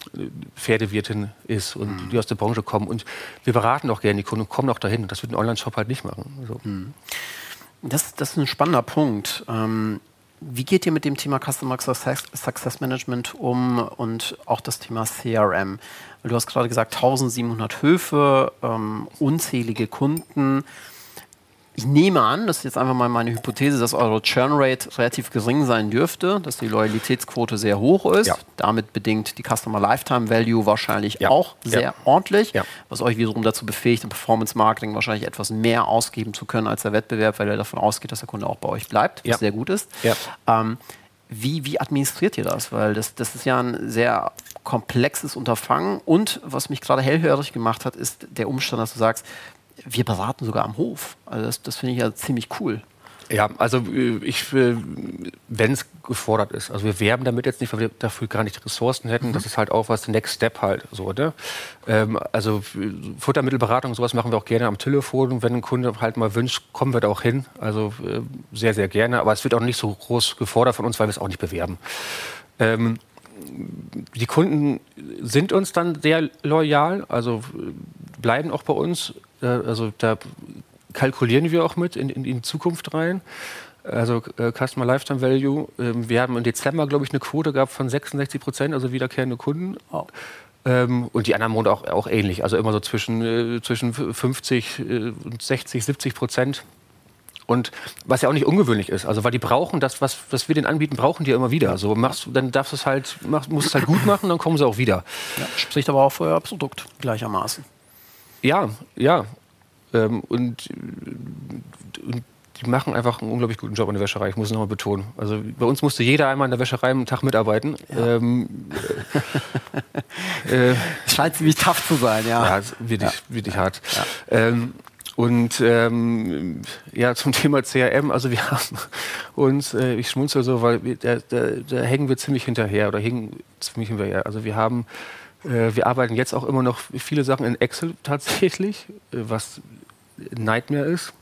Pferdewirtin ist und mhm. die aus der Branche kommen. Und wir beraten auch gerne die Kunden und kommen auch dahin. Das wird ein Online-Shop halt nicht machen. So. Mhm. Das, das, ist ein spannender Punkt. Ähm, wie geht ihr mit dem Thema Customer Success, Success, Management um und auch das Thema CRM? Du hast gerade gesagt, 1700 Höfe, ähm, unzählige Kunden. Ich nehme an, das ist jetzt einfach mal meine Hypothese, dass eure Churn Rate relativ gering sein dürfte, dass die Loyalitätsquote sehr hoch ist. Ja. Damit bedingt die Customer Lifetime Value wahrscheinlich ja. auch sehr ja. ordentlich, was euch wiederum dazu befähigt, im Performance Marketing wahrscheinlich etwas mehr ausgeben zu können als der Wettbewerb, weil er davon ausgeht, dass der Kunde auch bei euch bleibt, was sehr gut ist. Ähm, wie, wie administriert ihr das? Weil das, das ist ja ein sehr komplexes Unterfangen. Und was mich gerade hellhörig gemacht hat, ist der Umstand, dass du sagst, wir beraten sogar am Hof. Also das, das finde ich ja ziemlich cool. Ja, also äh, ich, wenn es gefordert ist. Also wir werben damit jetzt nicht, weil wir dafür gar nicht Ressourcen hätten. Mhm. Das ist halt auch was, der Next Step halt so, ne? Ähm, also Futtermittelberatung, sowas machen wir auch gerne am Telefon. Wenn ein Kunde halt mal wünscht, kommen wir da auch hin. Also äh, sehr, sehr gerne. Aber es wird auch nicht so groß gefordert von uns, weil wir es auch nicht bewerben. Ähm, die Kunden sind uns dann sehr loyal, also bleiben auch bei uns. Äh, also da kalkulieren wir auch mit in, in, in Zukunft rein. Also äh, Customer Lifetime Value. Ähm, wir haben im Dezember, glaube ich, eine Quote gehabt von 66 Prozent, also wiederkehrende Kunden. Oh. Ähm, und die anderen Monate auch, auch ähnlich, also immer so zwischen, äh, zwischen 50 äh, und 60, 70 Prozent. Und was ja auch nicht ungewöhnlich ist, also weil die brauchen das, was, was wir denen anbieten, brauchen die ja immer wieder. Also machst, dann darfst du es halt, mach, musst es halt gut machen, dann kommen sie auch wieder. Ja, spricht aber auch für euer Produkt gleichermaßen. Ja, ja. Ähm, und, und die machen einfach einen unglaublich guten Job in der Wäscherei, ich muss es nochmal betonen. Also bei uns musste jeder einmal in der Wäscherei einen Tag mitarbeiten. Ja. Ähm, äh, Scheint ziemlich tough zu sein, ja. Ja, wirklich, ja. wirklich ja. hart. Ähm, und ähm, ja, zum Thema CRM, also wir haben uns, äh, ich schmunzel so, weil wir, da, da, da, hängen wir ziemlich hinterher oder hängen ziemlich hinterher. Also wir haben äh, wir arbeiten jetzt auch immer noch viele Sachen in Excel tatsächlich, äh, was Nightmare ist.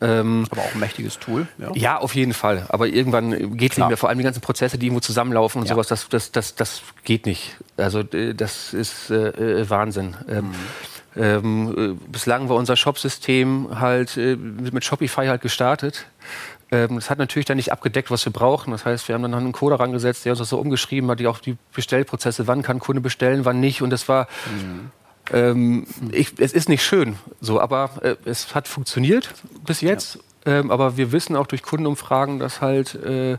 Ähm, aber auch ein mächtiges Tool. Ja, ja auf jeden Fall. Aber irgendwann geht es nicht mehr. Vor allem die ganzen Prozesse, die irgendwo zusammenlaufen und ja. sowas, das, das, das, das geht nicht. Also das ist äh, äh Wahnsinn. Ähm, mhm. Ähm, bislang war unser Shopsystem halt äh, mit Shopify halt gestartet. Ähm, das hat natürlich dann nicht abgedeckt, was wir brauchen. Das heißt, wir haben dann einen Coder rangesetzt, der uns das so umgeschrieben hat, die auch die Bestellprozesse, wann kann Kunde bestellen, wann nicht. Und das war, mhm. ähm, ich, es ist nicht schön, so, aber äh, es hat funktioniert bis jetzt. Ja. Ähm, aber wir wissen auch durch Kundenumfragen, dass halt äh,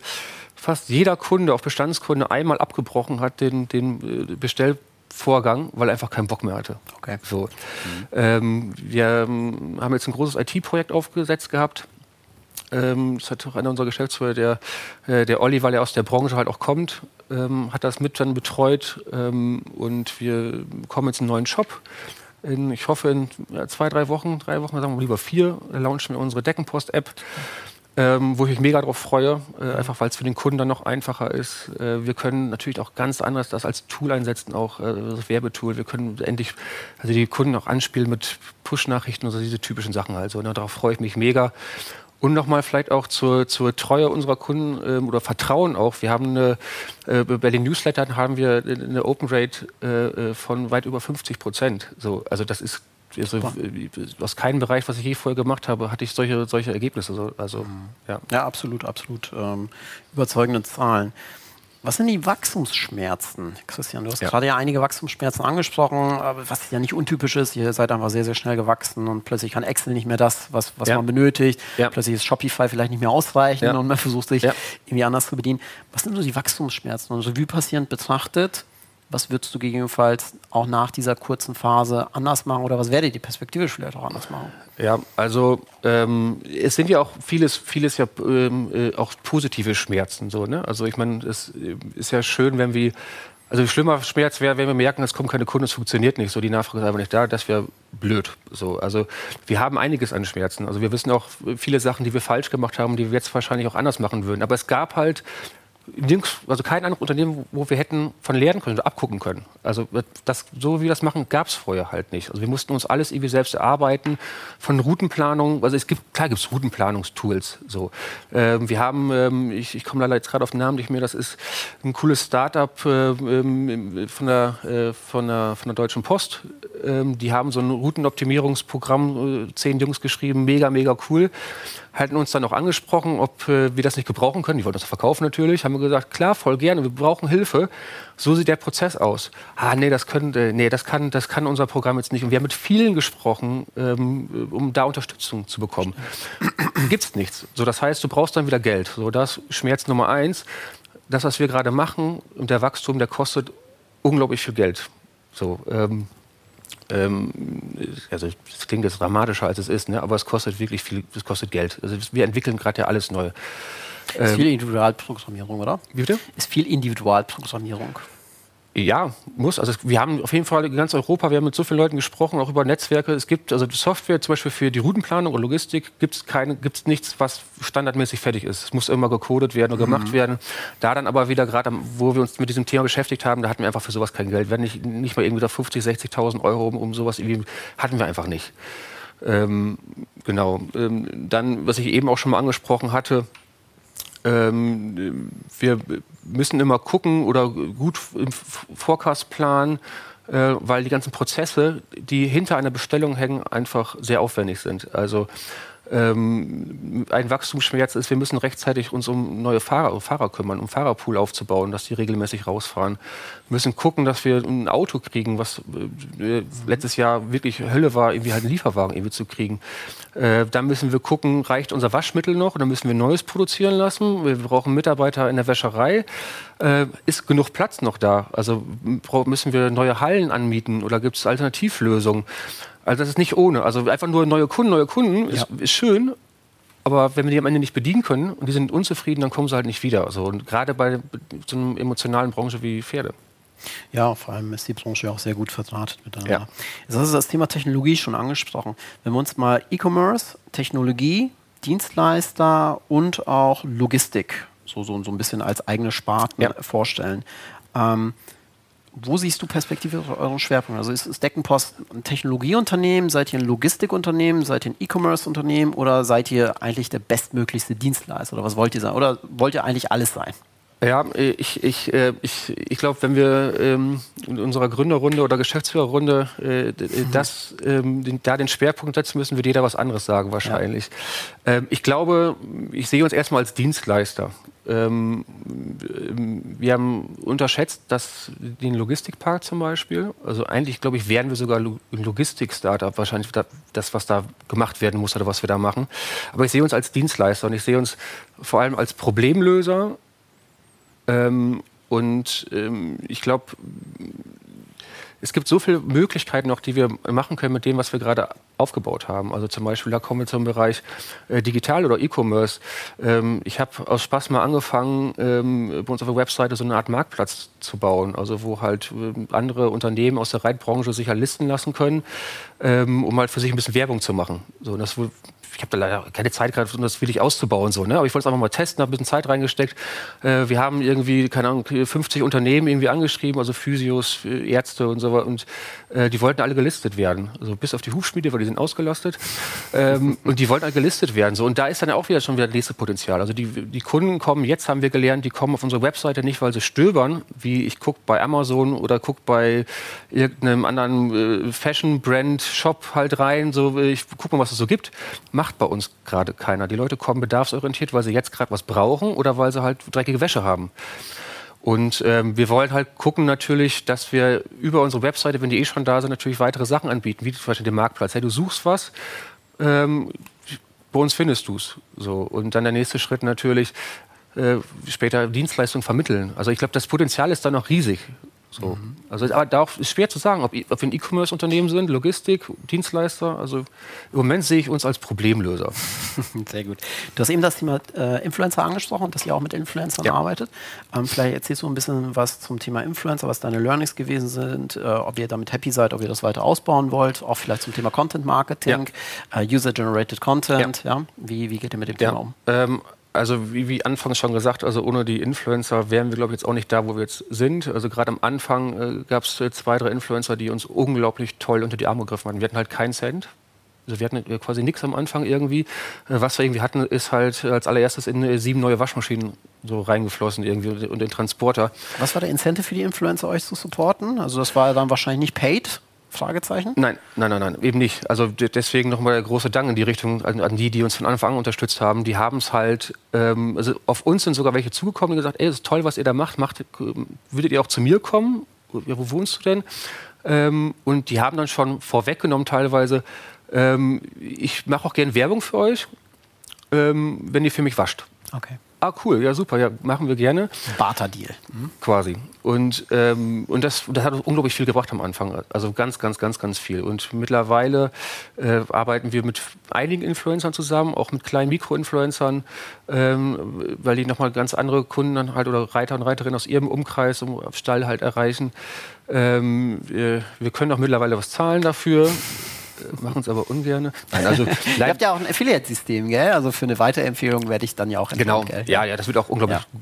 fast jeder Kunde, auch Bestandskunde, einmal abgebrochen hat den, den äh, Bestellvorgang, weil er einfach keinen Bock mehr hatte. Okay. So. Mhm. Ähm, wir ähm, haben jetzt ein großes IT-Projekt aufgesetzt gehabt ähm, das hat auch einer unserer Geschäftsführer, der, äh, der Olli, weil er aus der Branche halt auch kommt, ähm, hat das mit dann betreut. Ähm, und wir kommen jetzt einen neuen Shop. In, ich hoffe, in zwei, drei Wochen, drei Wochen, sagen wir lieber vier, launchen wir unsere Deckenpost-App. Ähm, wo ich mich mega drauf freue, äh, einfach weil es für den Kunden dann noch einfacher ist. Äh, wir können natürlich auch ganz anders das als Tool einsetzen, auch äh, das Werbetool. Wir können endlich also die Kunden auch anspielen mit Push-Nachrichten oder diese typischen Sachen. Also ne, darauf freue ich mich mega. Und nochmal vielleicht auch zur, zur Treue unserer Kunden ähm, oder Vertrauen auch. Wir haben eine, äh, bei den Newslettern haben wir eine Open Rate äh, äh von weit über 50 Prozent. So, also das ist also, aus keinem Bereich, was ich je vorher gemacht habe, hatte ich solche, solche Ergebnisse. Also, mhm. ja. ja, absolut, absolut. Ähm, überzeugende Zahlen. Was sind die Wachstumsschmerzen, Christian? Du hast ja. gerade ja einige Wachstumsschmerzen angesprochen, was ja nicht untypisch ist. Ihr seid einfach sehr, sehr schnell gewachsen und plötzlich kann Excel nicht mehr das, was, was ja. man benötigt. Ja. Plötzlich ist Shopify vielleicht nicht mehr ausreichend und man versucht sich irgendwie anders zu bedienen. Was sind so die Wachstumsschmerzen? Und also wie passierend betrachtet, was würdest du gegebenenfalls auch nach dieser kurzen Phase anders machen oder was werdet ihr perspektivisch vielleicht auch anders machen? Ja, also ähm, es sind ja auch vieles, vieles ja ähm, äh, auch positive Schmerzen so. Ne? Also ich meine, es ist ja schön, wenn wir Also schlimmer Schmerz wäre, wenn wir merken, es kommen keine Kunden, es funktioniert nicht, so die Nachfrage ist einfach nicht da, das wäre blöd. So, also wir haben einiges an Schmerzen. Also wir wissen auch viele Sachen, die wir falsch gemacht haben, die wir jetzt wahrscheinlich auch anders machen würden. Aber es gab halt nirgends, also kein anderes Unternehmen, wo wir hätten von lernen können oder abgucken können. Also das, so wie wir das machen, gab es vorher halt nicht. Also wir mussten uns alles irgendwie selbst erarbeiten, von Routenplanung, also es gibt, klar gibt es Routenplanungstools. So. Ähm, wir haben, ähm, ich, ich komme leider jetzt gerade auf den Namen nicht mehr, das ist ein cooles Startup äh, ähm, von, der, äh, von, der, von der Deutschen Post. Ähm, die haben so ein Routenoptimierungsprogramm, äh, zehn Jungs geschrieben, mega, mega cool hatten uns dann auch angesprochen, ob äh, wir das nicht gebrauchen können. Die wollten das verkaufen natürlich. Haben wir gesagt, klar, voll gerne, wir brauchen Hilfe. So sieht der Prozess aus. Ah, nee, das, können, äh, nee, das, kann, das kann unser Programm jetzt nicht. Und wir haben mit vielen gesprochen, ähm, um da Unterstützung zu bekommen. Gibt's nichts. So, das heißt, du brauchst dann wieder Geld. So, das Schmerz Nummer eins. Das, was wir gerade machen, und der Wachstum, der kostet unglaublich viel Geld. So, ähm, ähm, also es klingt jetzt dramatischer als es ist, ne? aber es kostet wirklich viel, es kostet Geld. Also wir entwickeln gerade ja alles neu. Ist ähm, viel Individualprogrammierung, oder? Wie bitte? Ist viel Individualprogrammierung. Ja, muss. Also wir haben auf jeden Fall in ganz Europa, wir haben mit so vielen Leuten gesprochen, auch über Netzwerke. Es gibt also die Software zum Beispiel für die Routenplanung und Logistik gibt es keine, gibt's nichts, was standardmäßig fertig ist. Es muss immer gecodet werden und mhm. gemacht werden. Da dann aber wieder gerade, wo wir uns mit diesem Thema beschäftigt haben, da hatten wir einfach für sowas kein Geld. Wenn nicht, nicht mal irgendwie da 50, 60.000 Euro um, um sowas irgendwie hatten wir einfach nicht. Ähm, genau. Ähm, dann, was ich eben auch schon mal angesprochen hatte, ähm, wir müssen immer gucken oder gut im Forecast planen, äh, weil die ganzen Prozesse, die hinter einer Bestellung hängen, einfach sehr aufwendig sind. Also ähm, ein Wachstumsschmerz ist, wir müssen rechtzeitig uns um neue Fahrer, Fahrer kümmern, um Fahrerpool aufzubauen, dass die regelmäßig rausfahren. Wir müssen gucken, dass wir ein Auto kriegen, was äh, letztes Jahr wirklich Hölle war, irgendwie halt einen Lieferwagen irgendwie zu kriegen. Äh, dann müssen wir gucken, reicht unser Waschmittel noch oder müssen wir Neues produzieren lassen? Wir brauchen Mitarbeiter in der Wäscherei. Äh, ist genug Platz noch da? Also müssen wir neue Hallen anmieten oder gibt es Alternativlösungen? Also das ist nicht ohne. Also einfach nur neue Kunden, neue Kunden ist, ist schön, aber wenn wir die am Ende nicht bedienen können und die sind unzufrieden, dann kommen sie halt nicht wieder. Also, und gerade bei so einer emotionalen Branche wie Pferde. Ja, vor allem ist die Branche auch sehr gut verdrahtet miteinander. Ja. Jetzt hast du das Thema Technologie schon angesprochen. Wenn wir uns mal E-Commerce, Technologie, Dienstleister und auch Logistik so, so, so ein bisschen als eigene Sparten ja. vorstellen. Ähm, wo siehst du perspektivisch euren Schwerpunkt? Also ist, ist Deckenpost ein Technologieunternehmen? Seid ihr ein Logistikunternehmen? Seid ihr ein E-Commerce-Unternehmen? Oder seid ihr eigentlich der bestmöglichste Dienstleister? Oder was wollt ihr sein? Oder wollt ihr eigentlich alles sein? Ja, ich, ich, äh, ich, ich glaube, wenn wir ähm, in unserer Gründerrunde oder Geschäftsführerrunde äh, mhm. das, ähm, den, da den Schwerpunkt setzen müssen, wird jeder was anderes sagen wahrscheinlich. Ja. Ähm, ich glaube, ich sehe uns erstmal als Dienstleister. Ähm, wir haben unterschätzt, dass den Logistikpark zum Beispiel, also eigentlich glaube ich, wären wir sogar ein Logistik-Startup, wahrscheinlich das, was da gemacht werden muss oder was wir da machen. Aber ich sehe uns als Dienstleister und ich sehe uns vor allem als Problemlöser. Ähm, und ähm, ich glaube, es gibt so viele Möglichkeiten noch, die wir machen können mit dem, was wir gerade aufgebaut haben. Also zum Beispiel, da kommen wir zum Bereich äh, Digital oder E-Commerce. Ähm, ich habe aus Spaß mal angefangen, ähm, bei uns auf der Webseite so eine Art Marktplatz zu bauen, also wo halt äh, andere Unternehmen aus der Reitbranche sich halt listen lassen können, ähm, um halt für sich ein bisschen Werbung zu machen. So, das ich habe da leider keine Zeit gehabt, um das wirklich auszubauen. So, ne? Aber ich wollte es einfach mal testen, habe ein bisschen Zeit reingesteckt. Äh, wir haben irgendwie, keine Ahnung, 50 Unternehmen irgendwie angeschrieben, also Physios, äh, Ärzte und so weiter. Und äh, die wollten alle gelistet werden. Also bis auf die Hufschmiede, weil die sind ausgelastet. ähm, und die wollten alle gelistet werden. So. Und da ist dann auch wieder schon wieder nächste Potenzial. Also die, die Kunden kommen, jetzt haben wir gelernt, die kommen auf unsere Webseite nicht, weil sie stöbern, wie ich gucke bei Amazon oder gucke bei irgendeinem anderen äh, Fashion-Brand-Shop halt rein. So, ich gucke mal, was es so gibt. Mach macht bei uns gerade keiner. Die Leute kommen bedarfsorientiert, weil sie jetzt gerade was brauchen oder weil sie halt dreckige Wäsche haben. Und ähm, wir wollen halt gucken natürlich, dass wir über unsere Webseite, wenn die eh schon da sind, natürlich weitere Sachen anbieten, wie zum Beispiel den Marktplatz. Hey, du suchst was, ähm, bei uns findest du es. So. Und dann der nächste Schritt natürlich, äh, später Dienstleistungen vermitteln. Also ich glaube, das Potenzial ist da noch riesig. So. Mhm. Also, aber da ist schwer zu sagen, ob, ob wir ein E-Commerce-Unternehmen sind, Logistik, Dienstleister. Also im Moment sehe ich uns als Problemlöser. Sehr gut. Du hast eben das Thema äh, Influencer angesprochen, dass ihr auch mit Influencern ja. arbeitet. Ähm, vielleicht erzählst du ein bisschen was zum Thema Influencer, was deine Learnings gewesen sind, äh, ob ihr damit happy seid, ob ihr das weiter ausbauen wollt, auch vielleicht zum Thema Content Marketing, ja. äh, User-Generated Content. Ja. Wie, wie geht ihr mit dem Thema um? Ähm, also wie, wie anfangs schon gesagt, also ohne die Influencer wären wir, glaube ich, jetzt auch nicht da, wo wir jetzt sind. Also gerade am Anfang äh, gab es äh, zwei, drei Influencer, die uns unglaublich toll unter die Arme gegriffen hatten. Wir hatten halt keinen Cent. Also wir hatten äh, quasi nichts am Anfang irgendwie. Äh, was wir irgendwie hatten, ist halt als allererstes in sieben neue Waschmaschinen so reingeflossen irgendwie und den Transporter. Was war der Incentive für die Influencer, euch zu supporten? Also das war dann wahrscheinlich nicht paid, Fragezeichen? Nein, nein, nein, nein, eben nicht. Also deswegen nochmal der große Dank in die Richtung an, an, die, die uns von Anfang an unterstützt haben. Die haben es halt, ähm, also auf uns sind sogar welche zugekommen und gesagt, ey, das ist toll, was ihr da macht. macht würdet ihr auch zu mir kommen? Ja, wo wohnst du denn? Ähm, und die haben dann schon vorweggenommen teilweise, ähm, ich mache auch gerne Werbung für euch, ähm, wenn ihr für mich wascht. Okay. Ah, cool, ja, super, ja, machen wir gerne. Barter-Deal. Mhm. Quasi. Und, ähm, und das, das hat unglaublich viel gebracht am Anfang. Also ganz, ganz, ganz, ganz viel. Und mittlerweile äh, arbeiten wir mit einigen Influencern zusammen, auch mit kleinen Mikro-Influencern, ähm, weil die nochmal ganz andere Kunden dann halt oder Reiter und Reiterinnen aus ihrem Umkreis im Stall halt erreichen. Ähm, wir, wir können auch mittlerweile was zahlen dafür. Äh, machen es aber ungern. Nein, also Ihr habt ja auch ein Affiliate-System, gell? Also für eine Weiterempfehlung werde ich dann ja auch Genau, gell? ja, ja, das wird auch unglaublich ja.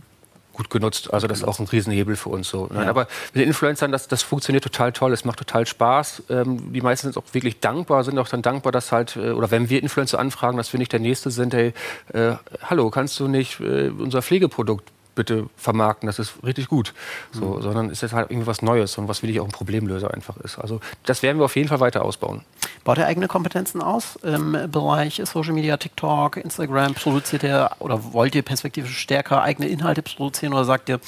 gut genutzt. Also das ist auch ein Riesenhebel für uns so. Nein, ja. Aber mit den Influencern, das, das funktioniert total toll, es macht total Spaß. Ähm, die meisten sind auch wirklich dankbar, sind auch dann dankbar, dass halt, äh, oder wenn wir Influencer anfragen, dass wir nicht der Nächste sind, hey, äh, hallo, kannst du nicht äh, unser Pflegeprodukt bitte vermarkten, das ist richtig gut. So, mhm. Sondern ist das halt irgendwie was Neues und was wirklich auch ein Problemlöser einfach ist. Also das werden wir auf jeden Fall weiter ausbauen. Baut ihr eigene Kompetenzen aus im Bereich Social Media, TikTok, Instagram? Produziert ihr oder wollt ihr perspektivisch stärker eigene Inhalte produzieren oder sagt ihr,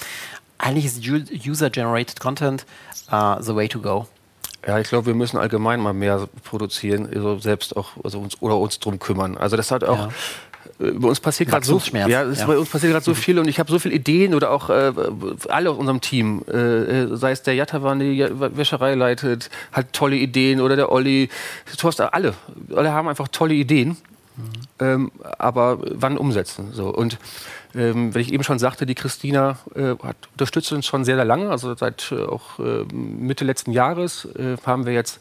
eigentlich ist User-Generated Content uh, the way to go? Ja, ich glaube, wir müssen allgemein mal mehr produzieren, also selbst auch also uns oder uns drum kümmern. Also das hat auch ja. Äh, bei uns passiert gerade so, ja, ja. bei uns passiert gerade so mhm. viel und ich habe so viele Ideen oder auch äh, alle aus unserem Team, äh, äh sei es der Jatavan, die Wäscherei leitet, hat tolle Ideen oder der Olli, hast alle, alle haben einfach tolle Ideen, mhm. ähm, aber wann umsetzen so und ähm, wenn ich eben schon sagte, die Christina äh, hat, unterstützt uns schon sehr, sehr lange. Also seit äh, auch äh, Mitte letzten Jahres äh, haben wir jetzt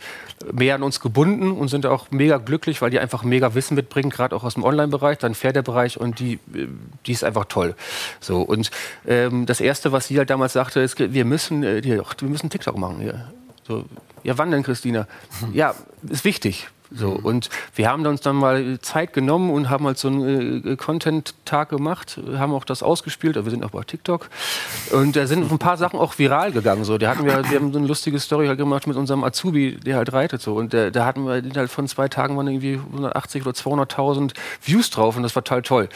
mehr an uns gebunden und sind auch mega glücklich, weil die einfach mega Wissen mitbringt, gerade auch aus dem Online-Bereich, dann Pferdebereich und die, äh, die ist einfach toll. So und ähm, das erste, was sie halt damals sagte, ist, wir müssen, äh, wir müssen TikTok machen. Ja. So, ja, wann denn, Christina? Ja, ist wichtig. So, mhm. und wir haben uns dann mal Zeit genommen und haben halt so einen äh, Content-Tag gemacht, haben auch das ausgespielt, wir sind auch bei TikTok. Und da sind ein paar Sachen auch viral gegangen. So. Da hatten wir, wir haben so eine lustige Story halt gemacht mit unserem Azubi, der halt reitet. So. Und da, da hatten wir halt von zwei Tagen waren irgendwie 180 oder 200.000 Views drauf und das war total toll.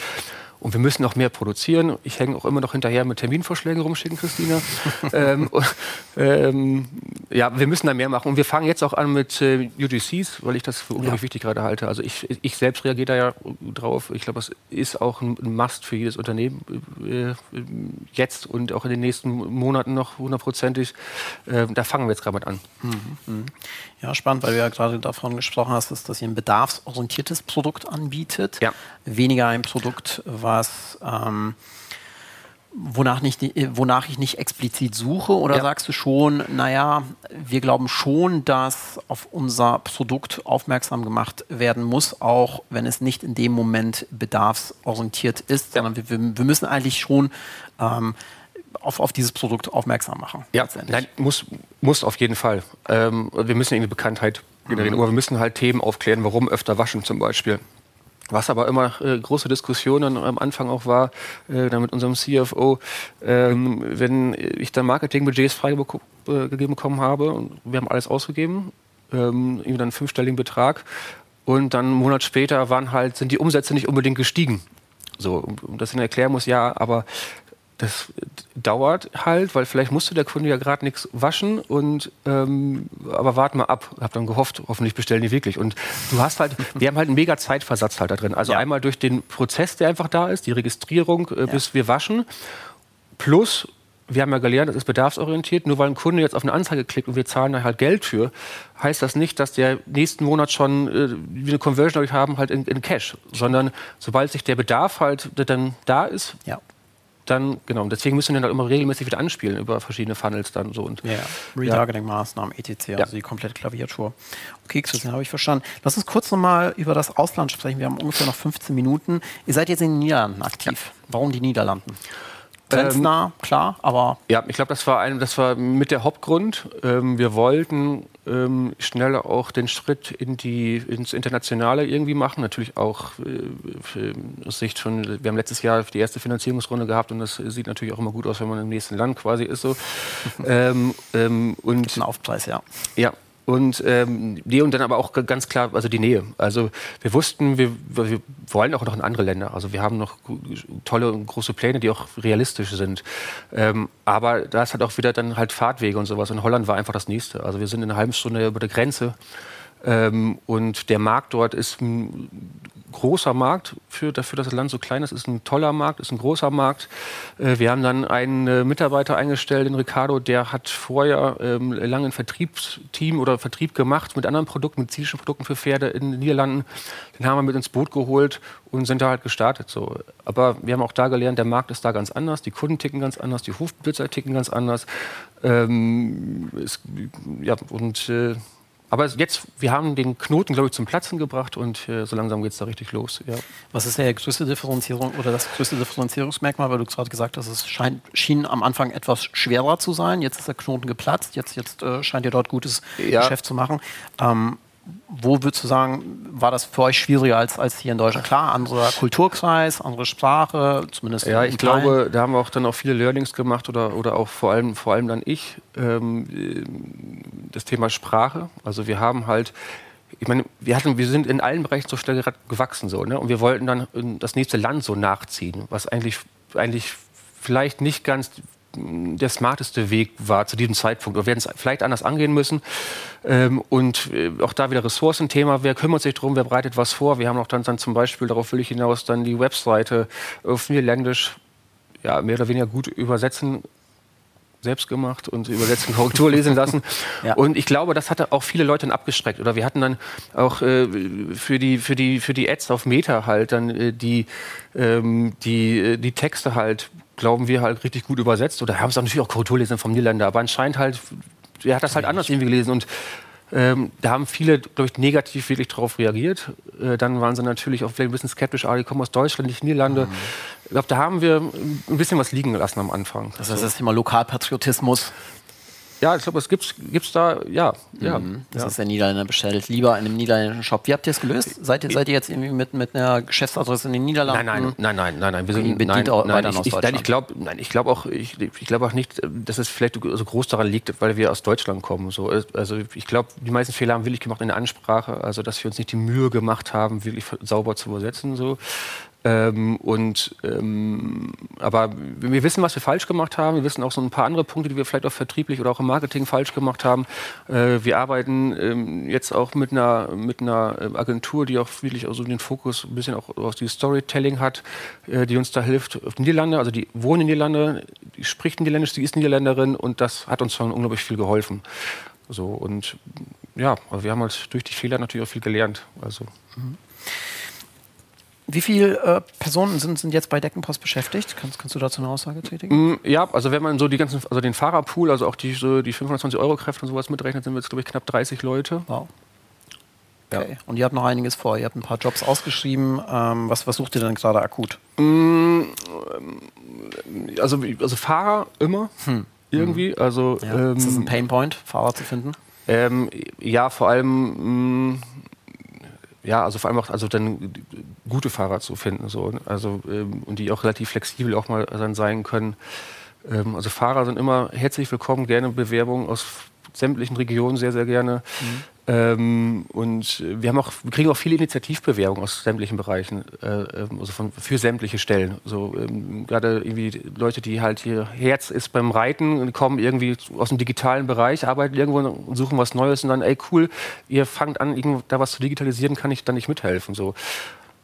Und wir müssen noch mehr produzieren. Ich hänge auch immer noch hinterher mit Terminvorschlägen rumschicken, Christina. ähm, ähm, ja, wir müssen da mehr machen. Und wir fangen jetzt auch an mit äh, UGCs, weil ich das für unglaublich ja. wichtig gerade halte. Also ich, ich selbst reagiere da ja drauf. Ich glaube, es ist auch ein, Must für jedes Unternehmen äh, jetzt und auch in den nächsten Monaten noch hundertprozentig. Äh, da fangen wir jetzt gerade mit an. Mhm. Mhm. Ja, spannend, weil du ja gerade davon gesprochen hast, dass, ihr ein bedarfsorientiertes Produkt anbietet. Ja. Weniger ein Produkt, was ähm, wonach, nicht, wonach ich nicht explizit suche? Oder ja. sagst du schon, naja, wir glauben schon, dass auf unser Produkt aufmerksam gemacht werden muss, auch wenn es nicht in dem Moment bedarfsorientiert ist, ja. sondern wir, wir, müssen eigentlich schon ähm, auf, auf dieses Produkt aufmerksam machen. Ja, nein, muss, muss auf jeden Fall. Ähm, wir müssen irgendwie Bekanntheit generieren, mhm. aber wir müssen halt Themen aufklären, warum öfter waschen zum Beispiel. Was aber immer äh, große Diskussionen am Anfang auch war, äh, dann mit unserem CFO, ähm, wenn ich dann Marketingbudgets freigegeben äh, bekommen habe, und wir haben alles ausgegeben, ähm, irgendwie dann einen fünfstelligen Betrag, und dann einen Monat später waren halt, sind die Umsätze nicht unbedingt gestiegen. So, um das dann erklären muss, ja, aber das dauert halt, weil vielleicht musste der Kunde ja gerade nichts waschen und ähm, aber warte mal ab. Hab dann gehofft, hoffentlich bestellen die wirklich. Und du hast halt, wir haben halt einen mega Zeitversatz halt da drin. Also ja. einmal durch den Prozess, der einfach da ist, die Registrierung, äh, ja. bis wir waschen, plus wir haben ja gelernt, das ist bedarfsorientiert. Nur weil ein Kunde jetzt auf eine Anzeige klickt und wir zahlen da halt Geld für, heißt das nicht, dass der nächsten Monat schon äh, eine Conversion euch haben halt in, in, Cash, sondern sobald sich der Bedarf halt dann da ist, ja. Dann genau. Deswegen müssen wir dann halt immer regelmäßig wieder anspielen über verschiedene Funnels dann so und ja, ja. Retargeting-Maßnahmen etc. Also die komplette Klaviatur. Okay, Christian, habe ich verstanden. Lass uns kurz nochmal über das Ausland sprechen. Wir haben ungefähr noch 15 Minuten. Ihr seid jetzt in den Niederlanden aktiv. Warum die Niederlanden? Grenznah, ähm, klar, aber. Ja, ich glaube, das war ein, das war mit der Hauptgrund. Ähm, wir wollten ähm, schneller auch den Schritt in die, ins Internationale irgendwie machen. Natürlich auch äh, aus Sicht von, wir haben letztes Jahr die erste Finanzierungsrunde gehabt und das sieht natürlich auch immer gut aus, wenn man im nächsten Land quasi ist. So. ähm, ähm, und ein Aufpreis, ja. Ja, und ähm, nee, und dann aber auch ganz klar, also die Nähe. Also wir wussten, wir, wir wollen auch noch in andere Länder. Also wir haben noch tolle und große Pläne, die auch realistisch sind. Ähm, aber da ist halt auch wieder dann halt Fahrtwege und sowas. Und Holland war einfach das nächste. Also wir sind in einer halben Stunde über der Grenze. Ähm, und der Markt dort ist großer Markt für, dafür, dass das Land so klein ist. ist ein toller Markt, ist ein großer Markt. Äh, wir haben dann einen äh, Mitarbeiter eingestellt, den Ricardo, der hat vorher ähm, lange ein Vertriebsteam oder Vertrieb gemacht mit anderen Produkten, medizinischen Produkten für Pferde in den Niederlanden. Den haben wir mit ins Boot geholt und sind da halt gestartet. So. Aber wir haben auch da gelernt, der Markt ist da ganz anders, die Kunden ticken ganz anders, die Hofbesitzer ticken ganz anders. Ähm, es, ja, und äh, aber jetzt, wir haben den Knoten, glaube ich, zum Platzen gebracht und äh, so langsam geht es da richtig los. Ja. Was ist der größte Differenzierung oder das größte Differenzierungsmerkmal? Weil du gerade gesagt hast, es scheint, schien am Anfang etwas schwerer zu sein. Jetzt ist der Knoten geplatzt. Jetzt, jetzt äh, scheint ihr dort gutes ja. Geschäft zu machen. Ähm, wo würdest du sagen, war das für euch schwieriger als, als hier in Deutschland? Klar, anderer Kulturkreis, andere Sprache, zumindest. Ja, ich glaube, da haben wir auch dann auch viele Learnings gemacht oder, oder auch vor allem, vor allem dann ich. Ähm, das Thema Sprache. Also wir haben halt ich meine, wir, hatten, wir sind in allen Bereichen so schnell gewachsen so, ne? und wir wollten dann das nächste Land so nachziehen, was eigentlich, eigentlich vielleicht nicht ganz der smarteste Weg war zu diesem Zeitpunkt. Wir werden es vielleicht anders angehen müssen. Ähm, und äh, auch da wieder Ressourcenthema. Wer kümmert sich darum? Wer bereitet was vor? Wir haben auch dann, dann zum Beispiel, darauf will ich hinaus, dann die Webseite auf Niederländisch ja, mehr oder weniger gut übersetzen selbst gemacht und übersetzen, Korrektur lesen lassen. Ja. Und ich glaube, das hatte auch viele Leute dann abgeschreckt. Oder wir hatten dann auch äh, für, die, für, die, für die Ads auf Meta halt dann äh, die, ähm, die, äh, die Texte halt glauben wir, halt richtig gut übersetzt. Oder haben es auch natürlich auch Korrekturlesen vom Niederländer. Aber anscheinend halt, er hat das halt anders irgendwie gelesen. Und ähm, da haben viele, glaube ich, negativ wirklich darauf reagiert. Äh, dann waren sie natürlich auch vielleicht ein bisschen skeptisch, ah, die kommen aus Deutschland, nicht Niederlande. Mhm. Ich glaube, da haben wir ein bisschen was liegen gelassen am Anfang. Das heißt, das Thema Lokalpatriotismus ja, ich glaube, es gibt es da, ja. ja, mhm. Das ja. ist der Niederländer bestellt. Lieber in einem niederländischen Shop. Wie habt ihr es gelöst? Seid ihr, seid ihr jetzt irgendwie mit, mit einer Geschäftsadresse in den Niederlanden? Nein, nein, nein, nein, nein. nein. Wir sind bedient nein, auch nein, ich, aus Deutschland. Nein, ich glaube glaub auch, ich, ich glaube auch nicht, dass es vielleicht so groß daran liegt, weil wir aus Deutschland kommen. So. Also ich glaube, die meisten Fehler haben wir wirklich gemacht in der Ansprache. Also dass wir uns nicht die Mühe gemacht haben, wirklich sauber zu übersetzen. So. Ähm, und, ähm, aber wir wissen, was wir falsch gemacht haben. Wir wissen auch so ein paar andere Punkte, die wir vielleicht auch vertrieblich oder auch im Marketing falsch gemacht haben. Äh, wir arbeiten ähm, jetzt auch mit einer, mit einer äh, Agentur, die auch wirklich also den Fokus ein bisschen auch auf die Storytelling hat, äh, die uns da hilft. Auf Niederlande, also die wohnen in Niederlande, die spricht Niederländisch, die ist Niederländerin und das hat uns schon unglaublich viel geholfen. So, und ja, also wir haben halt durch die Fehler natürlich auch viel gelernt. Also. Mhm. Wie viele äh, Personen sind, sind jetzt bei Deckenpost beschäftigt? Kannst, kannst du dazu eine Aussage tätigen? Mm, ja, also wenn man so die ganzen, also den Fahrerpool, also auch die, so die 520 Euro Kräfte und sowas mitrechnet, sind wir jetzt, glaube ich, knapp 30 Leute. Wow. Okay. Ja. Und ihr habt noch einiges vor. Ihr habt ein paar Jobs ausgeschrieben. Ähm, was, was sucht ihr denn gerade akut? Mm, also, also Fahrer immer. Hm. Irgendwie. Also, ja. ähm, ist das ein Painpoint, Fahrer zu finden? Ähm, ja, vor allem. Mh, ja, also vor allem auch also dann gute Fahrer zu finden, so, also ähm, und die auch relativ flexibel auch mal dann sein können. Ähm, also Fahrer sind immer herzlich willkommen, gerne Bewerbungen aus sämtlichen Regionen sehr, sehr gerne. Mhm. Ähm, und wir, haben auch, wir kriegen auch viele Initiativbewerbungen aus sämtlichen Bereichen, äh, also von, für sämtliche Stellen. So, ähm, Gerade irgendwie Leute, die halt hier Herz ist beim Reiten und kommen irgendwie aus dem digitalen Bereich, arbeiten irgendwo und suchen was Neues und dann, ey cool, ihr fangt an, da was zu digitalisieren, kann ich dann nicht mithelfen. So.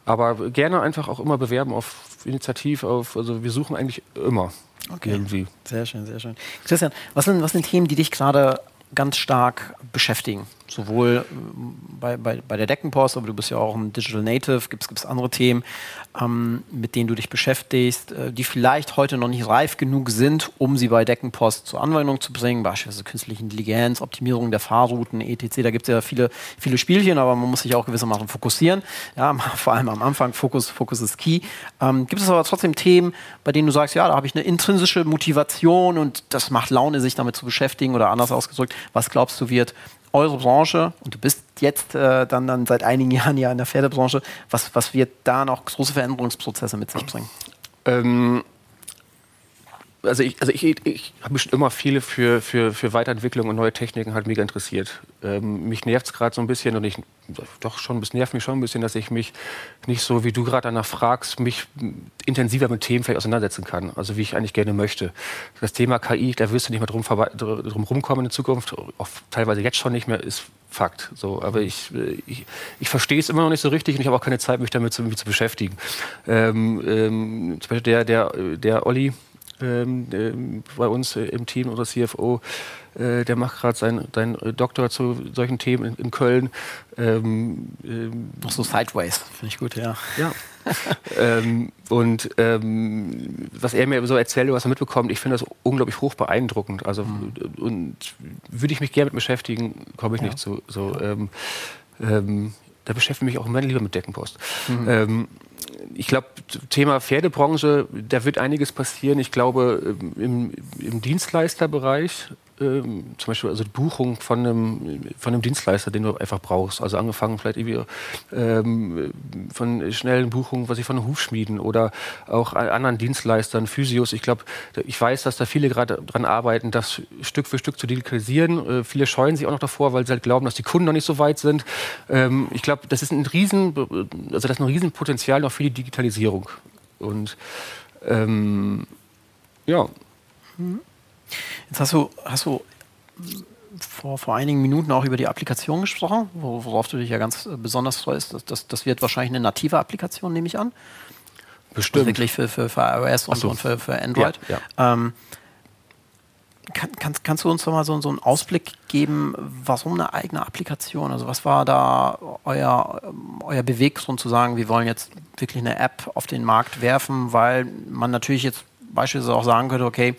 Aber gerne einfach auch immer bewerben auf Initiativ, auf, also wir suchen eigentlich immer. Okay. Irgendwie. Sehr schön, sehr schön. Christian, was sind, was sind Themen, die dich gerade ganz stark beschäftigen. Sowohl äh, bei, bei, bei der Deckenpost, aber du bist ja auch ein Digital Native, gibt es andere Themen, ähm, mit denen du dich beschäftigst, äh, die vielleicht heute noch nicht reif genug sind, um sie bei Deckenpost zur Anwendung zu bringen, beispielsweise künstliche Intelligenz, Optimierung der Fahrrouten, etc. Da gibt es ja viele, viele Spielchen, aber man muss sich auch gewissermaßen fokussieren. Ja, vor allem am Anfang, Fokus, Fokus ist key. Ähm, gibt es aber trotzdem Themen, bei denen du sagst, ja, da habe ich eine intrinsische Motivation und das macht Laune, sich damit zu beschäftigen oder anders ausgedrückt, was glaubst du wird eure Branche, und du bist jetzt äh, dann, dann seit einigen Jahren ja in der Pferdebranche, was, was wird da noch große Veränderungsprozesse mit sich bringen? Ähm, also ich, also ich, ich habe mich schon immer viele für, für, für Weiterentwicklung und neue Techniken halt mega interessiert. Ähm, mich nervt es gerade so ein bisschen und ich doch schon, es nervt mich schon ein bisschen, dass ich mich nicht so, wie du gerade danach fragst, mich intensiver mit Themen vielleicht auseinandersetzen kann. Also wie ich eigentlich gerne möchte. Das Thema KI, da wirst du nicht mehr drum, drum rumkommen in Zukunft, auch teilweise jetzt schon nicht mehr, ist Fakt. So, aber ich, ich, ich verstehe es immer noch nicht so richtig und ich habe auch keine Zeit, mich damit zu, zu beschäftigen. Ähm, ähm, zum Beispiel der, der, der Olli, ähm, ähm, bei uns äh, im Team, unser CFO, äh, der macht gerade seinen sein Doktor zu solchen Themen in, in Köln. Ähm, ähm, Noch so Sideways, finde ich gut, ja. Ja. ähm, und ähm, was er mir so erzählt, was er mitbekommt, ich finde das unglaublich hoch beeindruckend. Also mhm. und würde ich mich gerne mit beschäftigen, komme ich ja. nicht zu. So, ähm, da beschäftige ich mich auch immer lieber mit Deckenpost. Mhm. Ähm, ich glaube, Thema Pferdebranche, da wird einiges passieren. Ich glaube, im, im Dienstleisterbereich ähm, zum Beispiel also die Buchung von einem, von einem Dienstleister, den du einfach brauchst. Also angefangen vielleicht irgendwie ähm, von schnellen Buchungen, was ich von Hufschmieden oder auch anderen Dienstleistern, Physios. Ich glaube, ich weiß, dass da viele gerade dran arbeiten, das Stück für Stück zu digitalisieren. Äh, viele scheuen sich auch noch davor, weil sie halt glauben, dass die Kunden noch nicht so weit sind. Ähm, ich glaube, das ist ein riesen, also das ist ein Riesenpotenzial noch für die Digitalisierung. Und ähm, ja. Mhm. Jetzt hast du, hast du vor, vor einigen Minuten auch über die Applikation gesprochen, worauf du dich ja ganz besonders freust. Das, das, das wird wahrscheinlich eine native Applikation, nehme ich an. Bestimmt. Also wirklich für, für, für iOS und, so. und für, für Android. Ja, ja. Ähm, kann, kannst, kannst du uns noch mal so, so einen Ausblick geben, warum eine eigene Applikation? Also was war da euer, euer Beweggrund zu sagen, wir wollen jetzt wirklich eine App auf den Markt werfen, weil man natürlich jetzt beispielsweise auch sagen könnte, okay,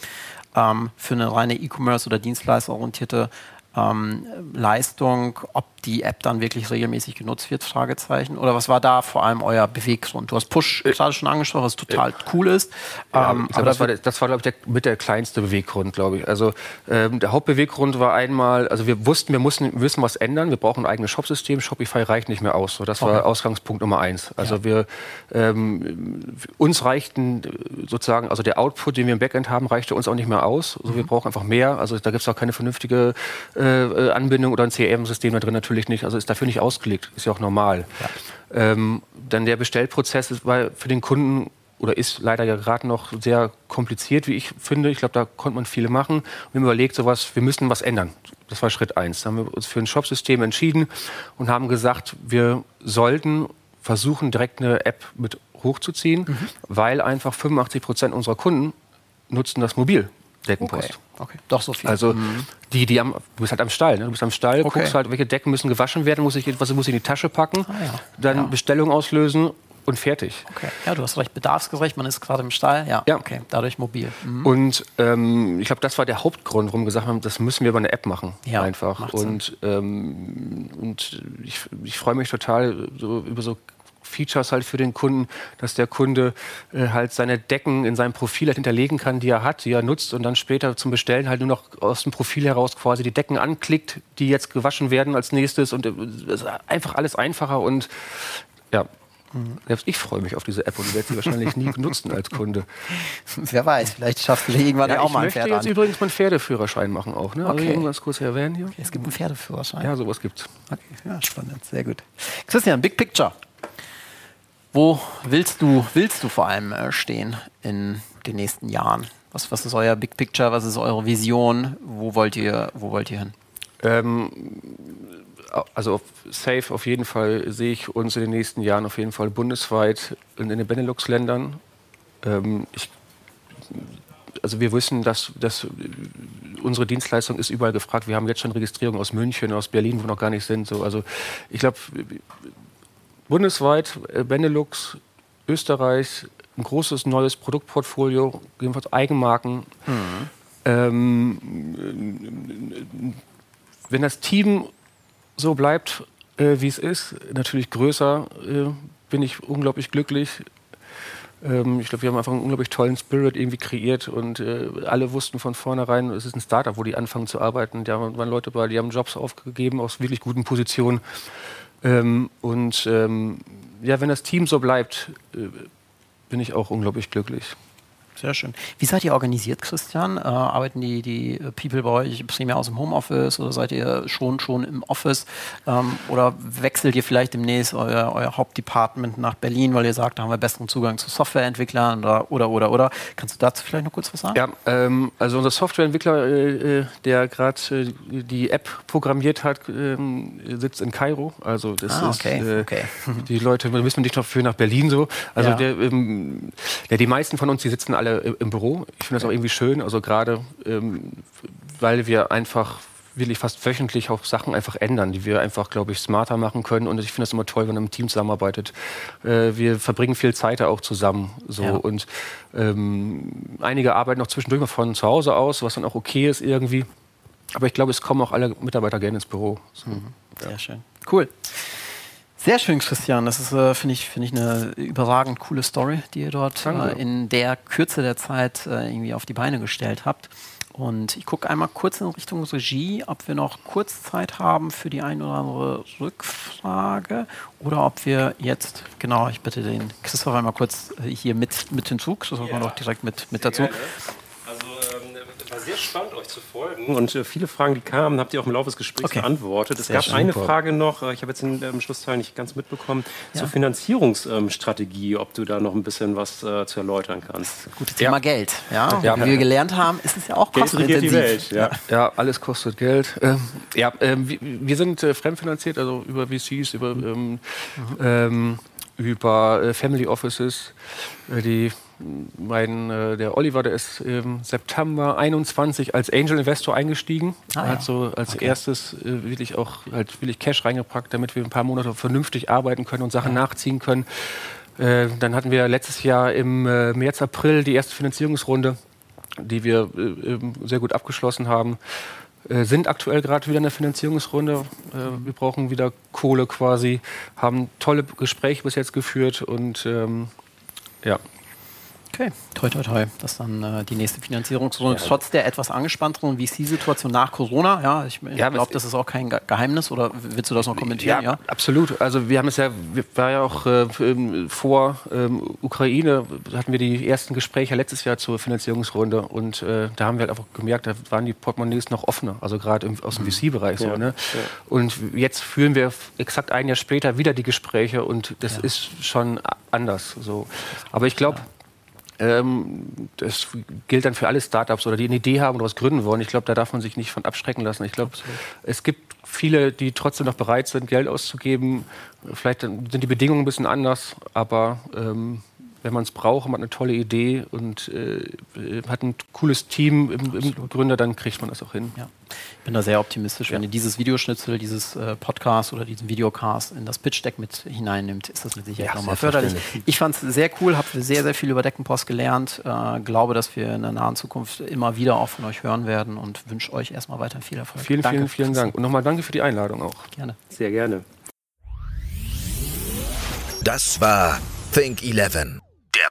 ähm, für eine reine E-Commerce oder Dienstleisterorientierte ähm, Leistung, ob die App dann wirklich regelmäßig genutzt wird, Fragezeichen. Oder was war da vor allem euer Beweggrund? Du hast Push äh, gerade schon angesprochen, was total äh, cool ist. Ja, ähm, glaub, das, war, das war, glaube ich, der, mit der kleinste Beweggrund, glaube ich. Also ähm, der Hauptbeweggrund war einmal, also wir wussten, wir mussten, wir müssen was ändern. Wir brauchen ein eigenes Shopsystem. Shopify reicht nicht mehr aus. So, das okay. war Ausgangspunkt Nummer eins. Also ja. wir ähm, uns reichten sozusagen, also der Output, den wir im Backend haben, reichte uns auch nicht mehr aus. Also mhm. wir brauchen einfach mehr. Also da gibt es auch keine vernünftige äh, äh Anbindung oder ein CRM-System da drin natürlich nicht, also ist dafür nicht ausgelegt, ist ja auch normal. Ja. Ähm, dann der Bestellprozess ist, war für den Kunden oder ist leider ja gerade noch sehr kompliziert, wie ich finde. Ich glaube, da konnte man viel machen. Wir haben überlegt, sowas, wir müssen was ändern. Das war Schritt eins. Da haben wir uns für ein Shopsystem entschieden und haben gesagt, wir sollten versuchen, direkt eine App mit hochzuziehen, mhm. weil einfach 85 Prozent unserer Kunden nutzen das mobil. Deckenpost. Okay. okay. Doch so viel. Also mhm. die, die am, du bist halt am Stall, ne? du bist am Stall, okay. guckst halt, welche Decken müssen gewaschen werden, muss ich etwas muss ich in die Tasche packen, ah, ja. dann ja. Bestellung auslösen und fertig. Okay. Ja, du hast recht, bedarfsgerecht, man ist gerade im Stall, ja, ja. okay, dadurch mobil. Mhm. Und ähm, ich glaube, das war der Hauptgrund, warum wir gesagt haben, das müssen wir über eine App machen, ja, einfach. Und, ähm, und ich, ich freue mich total so, über so Features halt für den Kunden, dass der Kunde äh, halt seine Decken in seinem Profil halt hinterlegen kann, die er hat, die er nutzt und dann später zum Bestellen halt nur noch aus dem Profil heraus quasi die Decken anklickt, die jetzt gewaschen werden als nächstes und äh, einfach alles einfacher und ja, selbst ich freue mich auf diese App und werde sie wahrscheinlich nie benutzen als Kunde. Wer weiß, vielleicht schaffst du irgendwann ja, auch mal ein Pferd Ich möchte jetzt an. übrigens meinen Pferdeführerschein machen auch. Ne? Also okay. Ganz kurz erwähnen hier. Okay, es gibt einen Pferdeführerschein. Ja, sowas gibt's. Okay, ja, spannend, sehr gut. Christian, Big Picture. Wo willst du, willst du vor allem äh, stehen in den nächsten Jahren? Was, was ist euer Big Picture? Was ist eure Vision? Wo wollt ihr, wo wollt ihr hin? Ähm, also safe auf jeden Fall sehe ich uns in den nächsten Jahren auf jeden Fall bundesweit in, in den Benelux-Ländern. Ähm, also wir wissen, dass, dass unsere Dienstleistung ist überall gefragt. Wir haben jetzt schon Registrierungen aus München, aus Berlin, wo wir noch gar nicht sind. So, also ich glaube, bundesweit, äh, Benelux, Österreich, ein großes neues Produktportfolio, jedenfalls Eigenmarken. Mhm. Ähm, wenn das Team so bleibt, äh, wie es ist, natürlich größer, äh, bin ich unglaublich glücklich. Ähm, ich glaube, wir haben einfach einen unglaublich tollen Spirit irgendwie kreiert und äh, alle wussten von vornherein, es ist ein Startup, wo die anfangen zu arbeiten. Da waren Leute bei, die haben Jobs aufgegeben aus wirklich guten Positionen. Ähm, und ähm, ja, wenn das Team so bleibt, äh, bin ich auch unglaublich glücklich. Sehr schön. Wie seid ihr organisiert, Christian? Äh, arbeiten die, die People bei euch primär aus dem Homeoffice oder seid ihr schon, schon im Office? Ähm, oder wechselt ihr vielleicht demnächst euer, euer Hauptdepartment nach Berlin, weil ihr sagt, da haben wir besseren Zugang zu Softwareentwicklern oder, oder, oder, oder? Kannst du dazu vielleicht noch kurz was sagen? Ja, ähm, also unser Softwareentwickler, äh, äh der gerade äh, die App programmiert hat, ähm, sitzt in Kairo. Also das ah, okay, ist, äh, okay. die Leute müssen nicht dafür nach Berlin so. Also ja. der, ähm, ja, die meisten von uns, die sitzen alle alle im Büro. Ich finde das auch irgendwie schön, also gerade ähm, weil wir einfach wirklich fast wöchentlich auch Sachen einfach ändern, die wir einfach, glaube ich, smarter machen können. Und ich finde das immer toll, wenn man im Team zusammenarbeitet. Äh, wir verbringen viel Zeit auch zusammen. So. Ja. Und ähm, einige arbeiten auch zwischendurch mal von zu Hause aus, was dann auch okay ist irgendwie. Aber ich glaube, es kommen auch alle Mitarbeiter gerne ins Büro. So. Mhm. Sehr ja. schön. Cool. Sehr schön, Christian. Das ist, äh, finde ich, find ich, eine überragend coole Story, die ihr dort äh, in der Kürze der Zeit äh, irgendwie auf die Beine gestellt habt. Und ich gucke einmal kurz in Richtung Regie, ob wir noch kurz Zeit haben für die ein oder andere Rückfrage oder ob wir jetzt, genau, ich bitte den Christoph einmal kurz äh, hier mit, mit hinzu, ja. wir noch direkt mit, mit dazu. War sehr spannend, euch zu folgen. Und äh, viele Fragen, die kamen, habt ihr auch im Laufe des Gesprächs okay. beantwortet. Es sehr gab eine Frage noch, äh, ich habe jetzt den äh, Schlussteil nicht ganz mitbekommen, ja. zur Finanzierungsstrategie, ob du da noch ein bisschen was äh, zu erläutern kannst. Gutes Thema ja. Geld. Ja? ja. Wie wir gelernt haben, ist es ja auch Geld kostenintensiv. Die Welt, ja. ja, alles kostet Geld. Ähm, ja, ähm, wir, wir, sind äh, fremdfinanziert, also über VCs, über, ähm, mhm. ähm, über äh, Family Offices, die mein, äh, der Oliver, der ist im September 21 als Angel Investor eingestiegen. Ah, ja. Hat so als okay. erstes äh, wirklich auch halt wirklich Cash reingepackt, damit wir ein paar Monate vernünftig arbeiten können und Sachen ja. nachziehen können. Äh, dann hatten wir letztes Jahr im äh, März, April die erste Finanzierungsrunde, die wir äh, sehr gut abgeschlossen haben. Äh, sind aktuell gerade wieder in der Finanzierungsrunde. wir brauchen wieder Kohle quasi, haben tolle Gespräche bis jetzt geführt und ähm, ja, Okay, toi, toi, toi. Das ist dann äh, die nächste Finanzierungsrunde. Ja. Trotz der etwas angespannteren VC-Situation nach Corona. Ja, ich, ich ja, glaube, das ist auch kein Geheimnis. Oder willst du das noch kommentieren? Ja, ja? absolut. Also wir haben es ja, wir war ja auch äh, vor ähm, Ukraine hatten wir die ersten Gespräche letztes Jahr zur Finanzierungsrunde und äh, da haben wir halt einfach gemerkt, da waren die Portemonnaies noch offener. Also gerade aus dem mhm. VC-Bereich so. Ne? Und jetzt führen wir exakt ein Jahr später wieder die Gespräche und das ist schon anders. So. Aber ich glaube ähm, das gilt dann für alle Startups oder die eine Idee haben oder was gründen wollen. Ich glaube, da darf man sich nicht von abschrecken lassen. Ich glaube, es gibt viele, die trotzdem noch bereit sind, Geld auszugeben. Vielleicht sind die Bedingungen ein bisschen anders, aber ähm, wenn man es braucht, man hat eine tolle Idee und äh, hat ein cooles Team im, im, Gründer, dann kriegt man das auch hin. Ja. Ich bin da sehr optimistisch. Ja. Wenn ihr dieses Videoschnitzel, dieses äh, Podcast oder diesen Videocast in das Pitch-Deck mit hineinnimmt, ist das mit Sicherheit ja, nochmal förderlich. Ich fand es sehr cool, habe sehr, sehr viel über Deckenpost gelernt. Äh, glaube, dass wir in der nahen Zukunft immer wieder auch von euch hören werden und wünsche euch erstmal weiter viel Erfolg. Vielen, danke vielen, vielen Dank. Und nochmal danke für die Einladung auch. Gerne. Sehr gerne. Das war Think 11 der